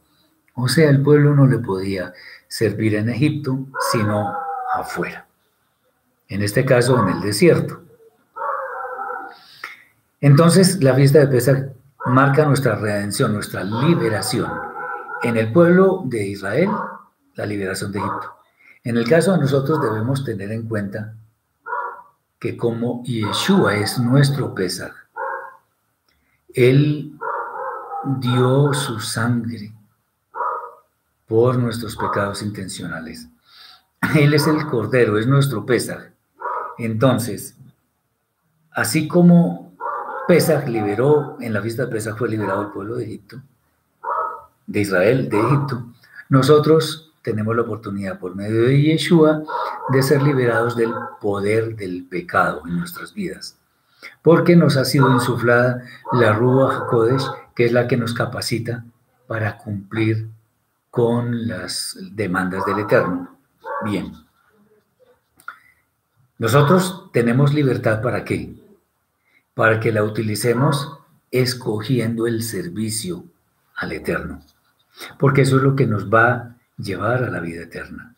O sea, el pueblo no le podía servir en Egipto, sino afuera. En este caso, en el desierto. Entonces, la fiesta de Pesach marca nuestra redención, nuestra liberación. En el pueblo de Israel, la liberación de Egipto. En el caso de nosotros debemos tener en cuenta que como Yeshua es nuestro Pesach, Él dio su sangre por nuestros pecados intencionales. Él es el Cordero, es nuestro Pesaj. Entonces, así como Pesaj liberó, en la fiesta de Pesaj fue liberado el pueblo de Egipto, de Israel, de Egipto, nosotros tenemos la oportunidad por medio de Yeshua de ser liberados del poder del pecado en nuestras vidas, porque nos ha sido insuflada la Ruach Kodesh que es la que nos capacita para cumplir con las demandas del Eterno. Bien. Nosotros tenemos libertad para qué? Para que la utilicemos escogiendo el servicio al Eterno. Porque eso es lo que nos va a llevar a la vida eterna.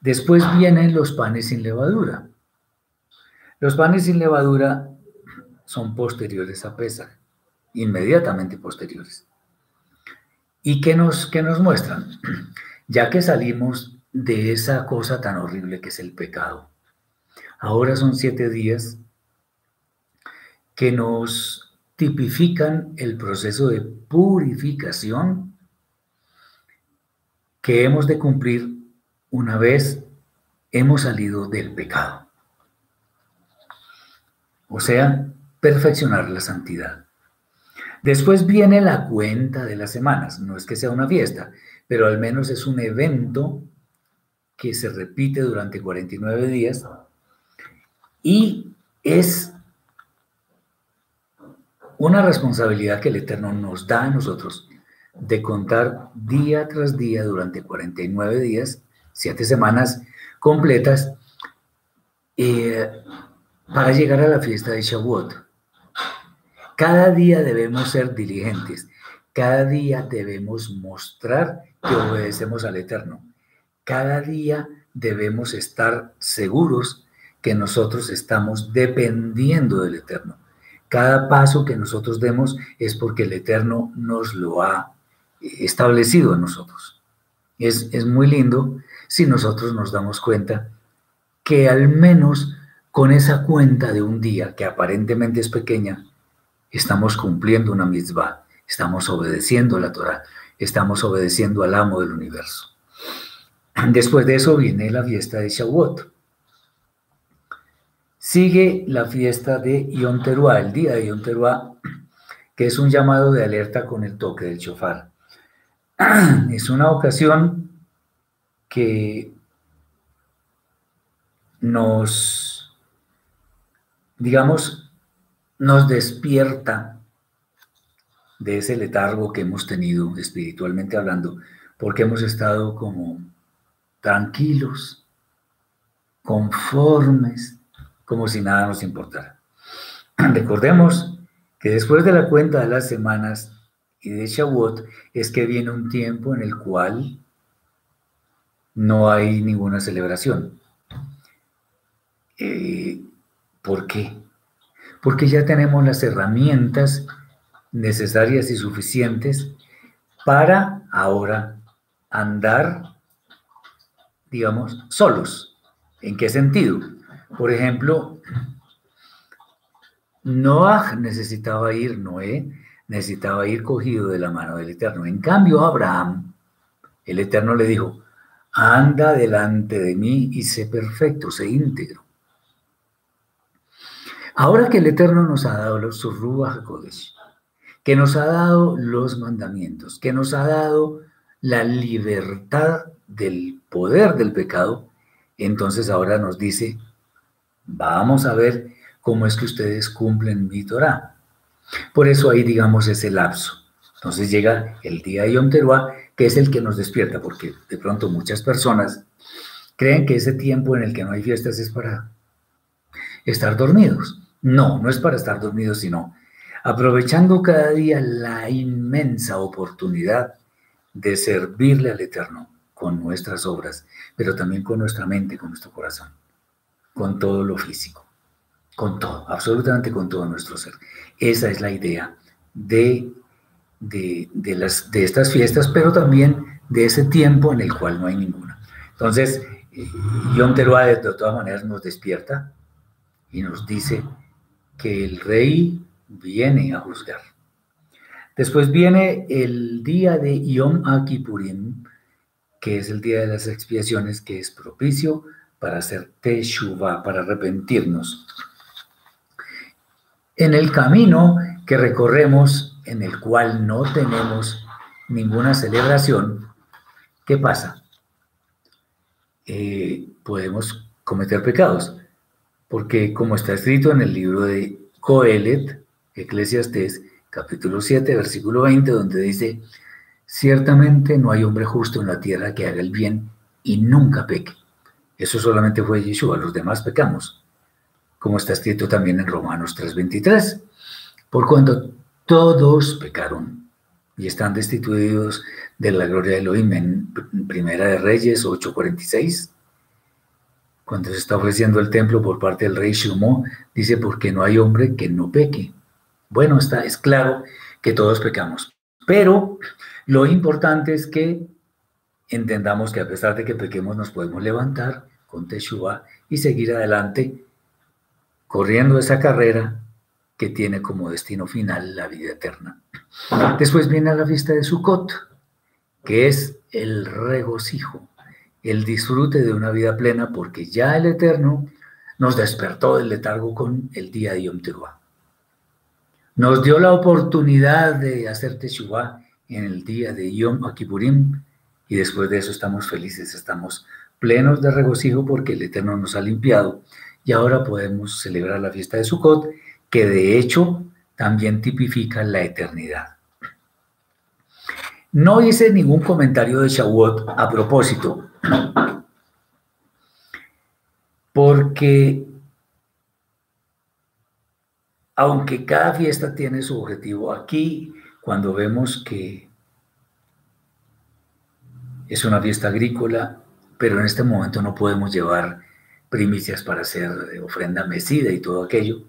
Después vienen los panes sin levadura. Los panes sin levadura son posteriores a Pesach inmediatamente posteriores. ¿Y qué nos, qué nos muestran? *clears throat* Ya que salimos de esa cosa tan horrible que es el pecado, ahora son siete días que nos tipifican el proceso de purificación que hemos de cumplir una vez hemos salido del pecado. O sea, perfeccionar la santidad. Después viene la cuenta de las semanas. No es que sea una fiesta, pero al menos es un evento que se repite durante 49 días y es una responsabilidad que el Eterno nos da a nosotros de contar día tras día durante 49 días, siete semanas completas, eh, para llegar a la fiesta de Shavuot. Cada día debemos ser diligentes, cada día debemos mostrar que obedecemos al Eterno. Cada día debemos estar seguros que nosotros estamos dependiendo del Eterno. Cada paso que nosotros demos es porque el Eterno nos lo ha establecido en nosotros. Es, es muy lindo si nosotros nos damos cuenta que al menos con esa cuenta de un día que aparentemente es pequeña, estamos cumpliendo una mitzvah, estamos obedeciendo la Torah, estamos obedeciendo al amo del universo. Después de eso viene la fiesta de Shavuot. Sigue la fiesta de Yom el día de que es un llamado de alerta con el toque del shofar. *clears throat* Es una ocasión que nos, digamos, nos despierta de ese letargo que hemos tenido espiritualmente hablando, porque hemos estado como tranquilos, conformes, como si nada nos importara. *clears throat* Recordemos que después de la cuenta de las semanas y de Shavuot es que viene un tiempo en el cual no hay ninguna celebración. Eh, ¿Por qué? Porque ya tenemos las herramientas necesarias y suficientes para ahora andar digamos, solos. ¿En qué sentido? Por ejemplo, Noah necesitaba ir, Noé necesitaba ir cogido de la mano del Eterno. En cambio, Abraham, el Eterno le dijo, anda delante de mí y sé perfecto, sé íntegro. Ahora que el Eterno nos ha dado los Kodesh, que nos ha dado los mandamientos, que nos ha dado la libertad del poder del pecado, entonces ahora nos dice, vamos a ver cómo es que ustedes cumplen mi Torah. Por eso ahí digamos ese lapso. Entonces llega el día de Yom Teruah, que es el que nos despierta, porque de pronto muchas personas creen que ese tiempo en el que no hay fiestas es para estar dormidos. No, no es para estar dormidos, sino aprovechando cada día la inmensa oportunidad de servirle al Eterno con nuestras obras, pero también con nuestra mente, con nuestro corazón, con todo lo físico, con todo, absolutamente con todo nuestro ser. Esa es la idea de, de, las, de estas fiestas, pero también de ese tiempo en el cual no hay ninguna. Entonces, Yom Teruah de todas maneras nos despierta y nos dice que el rey viene a juzgar. Después viene el día de Yom Akipurim, que es el día de las expiaciones, que es propicio para hacer teshuva, para arrepentirnos. En el camino que recorremos, en el cual no tenemos ninguna celebración, ¿qué pasa? Eh, podemos cometer pecados, porque como está escrito en el libro de Coelet, Eclesiastes, capítulo 7, versículo 20, donde dice, Ciertamente no hay hombre justo en la tierra que haga el bien y nunca peque. Eso solamente fue Yeshua, los demás pecamos, como está escrito también en Romanos 3:23. Por cuanto todos pecaron y están destituidos de la gloria de Elohim en Primera de Reyes 8:46. Cuando se está ofreciendo el templo por parte del rey Shlomo, dice, porque no hay hombre que no peque. Bueno, está, es claro que todos pecamos. Pero lo importante es que entendamos que a pesar de que pequemos nos podemos levantar con Teshua y seguir adelante corriendo esa carrera que tiene como destino final la vida eterna. Después viene la fiesta de Sukkot, que es el regocijo, el disfrute de una vida plena, porque ya el Eterno nos despertó del letargo con el día de Yom Teruah. Nos dio la oportunidad de hacer Teshuvah en el día de Yom Kippurim y después de eso estamos felices, estamos plenos de regocijo porque el Eterno nos ha limpiado y ahora podemos celebrar la fiesta de Sukkot, que de hecho también tipifica la eternidad. No hice ningún comentario de Shavuot a propósito, porque aunque cada fiesta tiene su objetivo, aquí cuando vemos que es una fiesta agrícola, pero en este momento no podemos llevar primicias para hacer ofrenda mesida y todo aquello.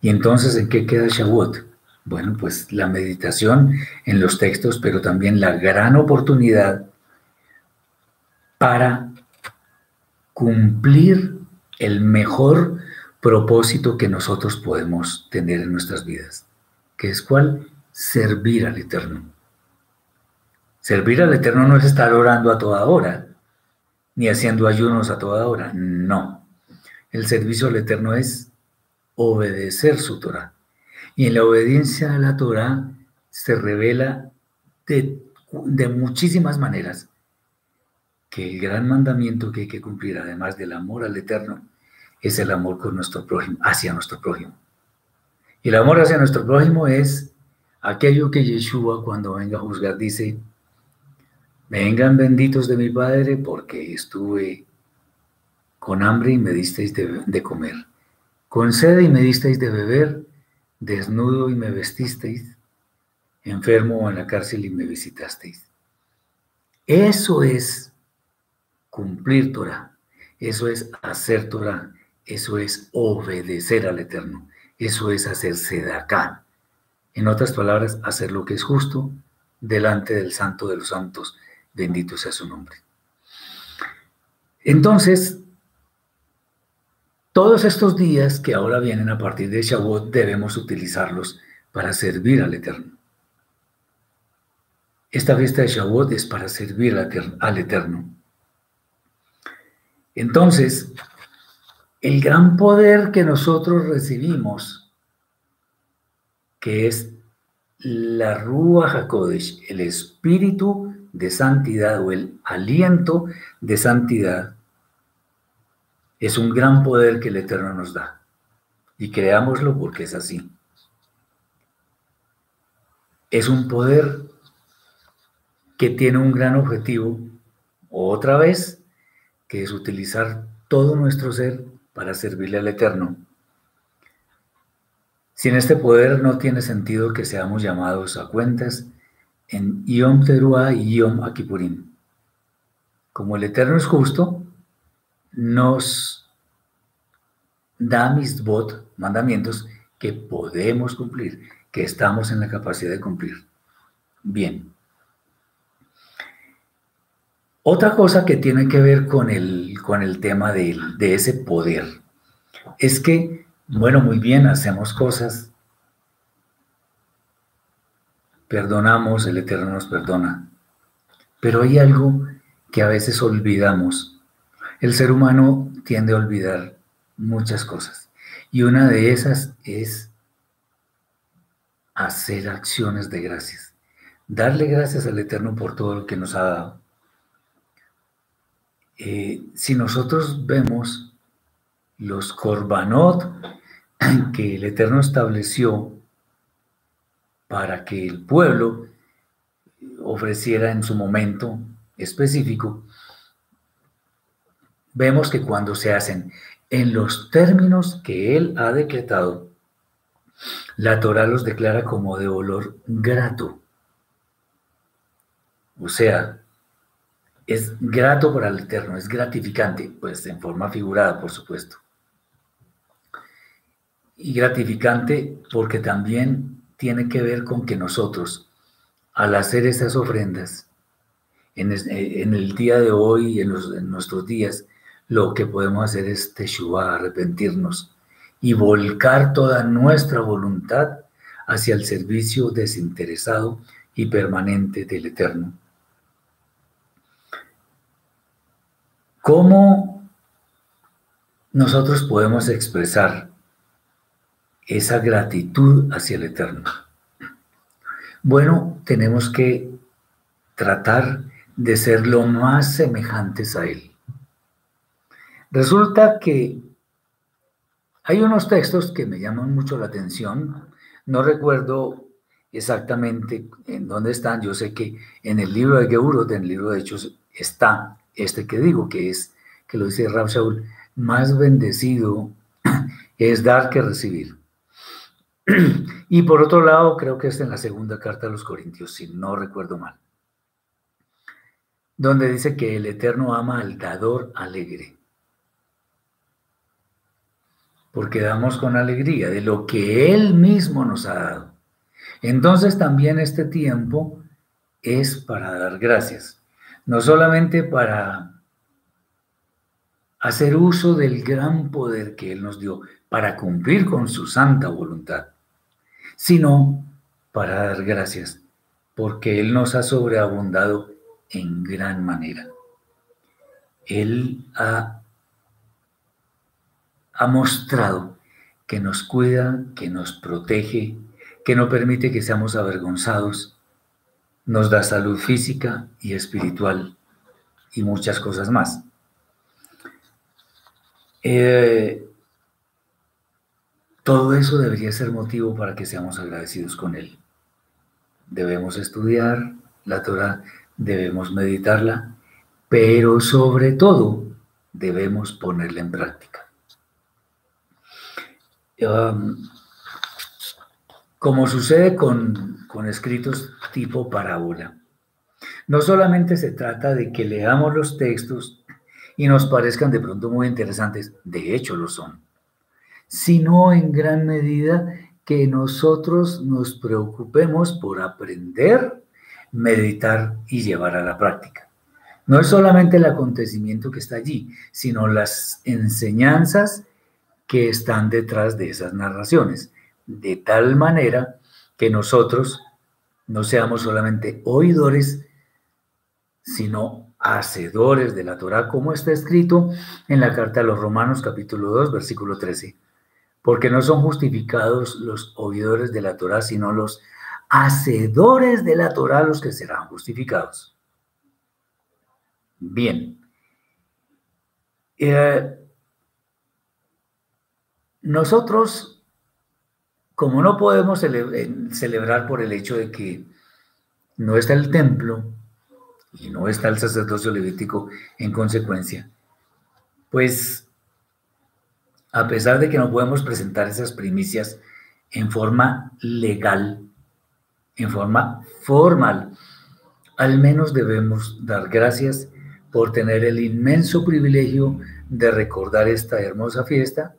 Y entonces, ¿en qué queda Shavuot? Bueno, pues la meditación en los textos, pero también la gran oportunidad para cumplir el mejor propósito que nosotros podemos tener en nuestras vidas, que es cuál? Servir al Eterno. Servir al Eterno no es estar orando a toda hora, ni haciendo ayunos a toda hora, no. El servicio al Eterno es obedecer su Torah. Y en la obediencia a la Torah se revela de, muchísimas maneras que el gran mandamiento que hay que cumplir, además del amor al Eterno, es el amor con nuestro prójimo, hacia nuestro prójimo. Y el amor hacia nuestro prójimo es aquello que Yeshua cuando venga a juzgar dice, vengan benditos de mi Padre porque estuve con hambre y me disteis de, comer, con sed y me disteis de beber, desnudo y me vestisteis, enfermo en la cárcel y me visitasteis. Eso es cumplir Torah, eso es hacer Torah, eso es obedecer al Eterno, eso es hacerse de acá. En otras palabras, hacer lo que es justo delante del Santo de los Santos, bendito sea su nombre. Entonces, todos estos días que ahora vienen a partir de Shavuot debemos utilizarlos para servir al Eterno. Esta fiesta de Shavuot es para servir al Eterno. Entonces, el gran poder que nosotros recibimos, que es la Rúa HaKodesh, el espíritu de santidad o el aliento de santidad, es un gran poder que el Eterno nos da. Y creámoslo porque es así. Es un poder que tiene un gran objetivo, otra vez, que es utilizar todo nuestro ser para servirle al Eterno. Sin este poder no tiene sentido que seamos llamados a cuentas en Yom Teruah y Yom Akipurim. Como el Eterno es justo, nos da misbot, mandamientos que podemos cumplir, que estamos en la capacidad de cumplir. Bien. Otra cosa que tiene que ver con el, con el tema de, de ese poder es que, bueno, muy bien, hacemos cosas, perdonamos, el Eterno nos perdona, pero hay algo que a veces olvidamos. El ser humano tiende a olvidar muchas cosas y una de esas es hacer acciones de gracias, darle gracias al Eterno por todo lo que nos ha dado. Eh, si nosotros vemos los korbanot *clears throat* que el Eterno estableció para que el pueblo ofreciera en su momento específico, vemos que cuando se hacen en los términos que Él ha decretado, la Torah los declara como de olor grato. O sea, es grato para el Eterno, es gratificante, pues en forma figurada, por supuesto. Y gratificante porque también tiene que ver con que nosotros, al hacer esas ofrendas, en, el día de hoy, en, en nuestros días, lo que podemos hacer es teshuva, arrepentirnos y volcar toda nuestra voluntad hacia el servicio desinteresado y permanente del Eterno. ¿Cómo nosotros podemos expresar esa gratitud hacia el Eterno? Bueno, tenemos que tratar de ser lo más semejantes a Él Resulta que hay unos textos que me llaman mucho la atención. No recuerdo exactamente en dónde están. Yo sé que en el libro de Geurot, en el libro de Hechos, está este que digo, que es, que lo dice Rab Shaul, más bendecido *clears throat* es dar que recibir. *clears throat* Y por otro lado, creo que es en la segunda carta a los Corintios, si no recuerdo mal, donde dice que el Eterno ama al dador alegre. Porque damos con alegría de lo que Él mismo nos ha dado. Entonces también este tiempo es para dar gracias, no solamente para hacer uso del gran poder que Él nos dio para cumplir con su santa voluntad, sino para dar gracias, porque Él nos ha sobreabundado en gran manera. Él ha, mostrado que nos cuida, que nos protege, que no permite que seamos avergonzados, nos da salud física y espiritual y muchas cosas más. Eh, todo eso debería ser motivo para que seamos agradecidos con Él. Debemos estudiar la Torah, debemos meditarla, pero sobre todo debemos ponerla en práctica. Como sucede con, con escritos tipo parábola, no solamente se trata de que leamos los textos y nos parezcan de pronto muy interesantes, de hecho lo son, sino en gran medida que nosotros nos preocupemos por aprender, meditar y llevar a la práctica. No es solamente el acontecimiento que está allí, sino las enseñanzas que están detrás de esas narraciones, de tal manera que nosotros no seamos solamente oidores, sino hacedores de la Torah, como está escrito en la carta a los Romanos capítulo 2, versículo 13. Porque no son justificados los oidores de la Torah, sino los hacedores de la Torah los que serán justificados. Bien. Eh, nosotros, como no podemos celebrar por el hecho de que no está el templo, y no está el sacerdocio levítico en consecuencia, pues a pesar de que no podemos presentar esas primicias en forma legal, en forma formal, al menos debemos dar gracias por tener el inmenso privilegio de recordar esta hermosa fiesta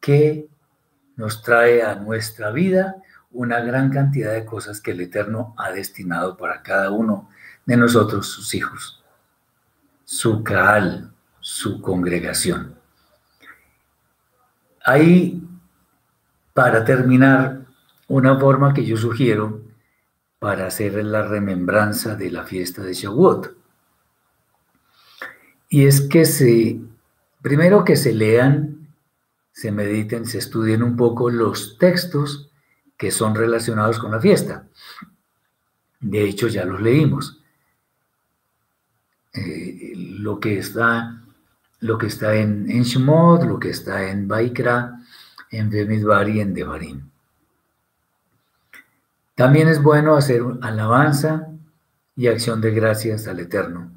que nos trae a nuestra vida una gran cantidad de cosas que el Eterno ha destinado para cada uno de nosotros, sus hijos, su caal, su congregación. Hay, para terminar, una forma que yo sugiero para hacer la remembranza de la fiesta de Shavuot. Y es que se, primero que se lean, se mediten, se estudien un poco los textos que son relacionados con la fiesta. De hecho, ya los leímos. Eh, lo que está, lo que está en, en Shemot, lo que está en Baikra, en Bemidbar y en Devarim. También es bueno hacer alabanza y acción de gracias al Eterno.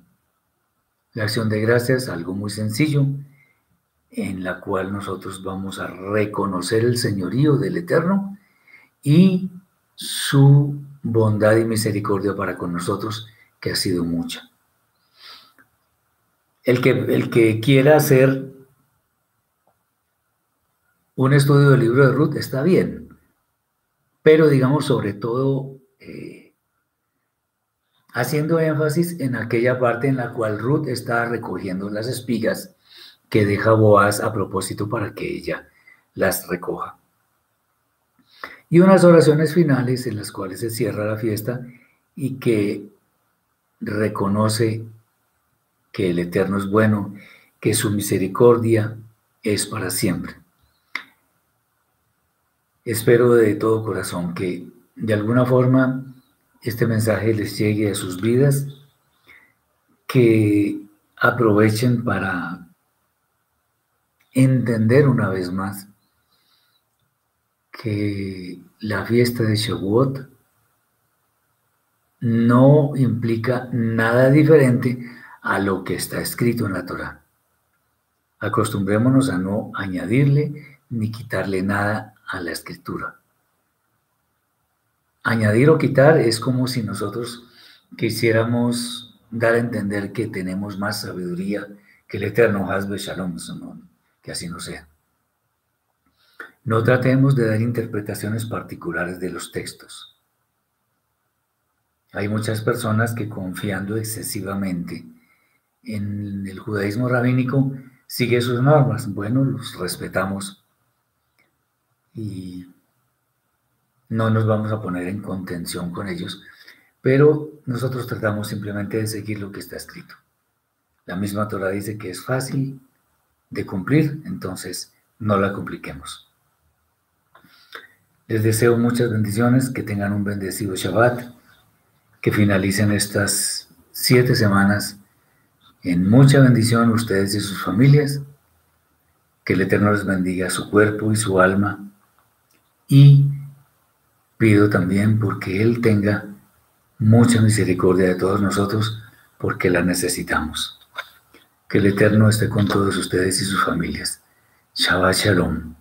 La acción de gracias algo muy sencillo, en la cual nosotros vamos a reconocer el señorío del Eterno y su bondad y misericordia para con nosotros, que ha sido mucha. El que, el que quiera hacer un estudio del libro de Ruth está bien, pero digamos sobre todo eh, haciendo énfasis en aquella parte en la cual Ruth está recogiendo las espigas que deja Boaz a propósito para que ella las recoja. Y unas oraciones finales en las cuales se cierra la fiesta y que reconoce que el Eterno es bueno, que su misericordia es para siempre. Espero de todo corazón que de alguna forma este mensaje les llegue a sus vidas, que aprovechen para entender una vez más que la fiesta de Shavuot no implica nada diferente a lo que está escrito en la Torah. Acostumbrémonos a no añadirle ni quitarle nada a la escritura. Añadir o quitar es como si nosotros quisiéramos dar a entender que tenemos más sabiduría que el eterno Hasbe Shalom, que así no sea. No tratemos de dar interpretaciones particulares de los textos. Hay muchas personas que confiando excesivamente en el judaísmo rabínico sigue sus normas. Bueno, los respetamos y no nos vamos a poner en contención con ellos, pero nosotros tratamos simplemente de seguir lo que está escrito. La misma Torah dice que es fácil de cumplir, entonces no la compliquemos. Les deseo muchas bendiciones, que tengan un bendecido Shabbat, que finalicen estas siete semanas en mucha bendición ustedes y sus familias, que el Eterno les bendiga su cuerpo y su alma y pido también porque Él tenga mucha misericordia de todos nosotros porque la necesitamos. Que el Eterno esté con todos ustedes y sus familias. Shabbat Shalom.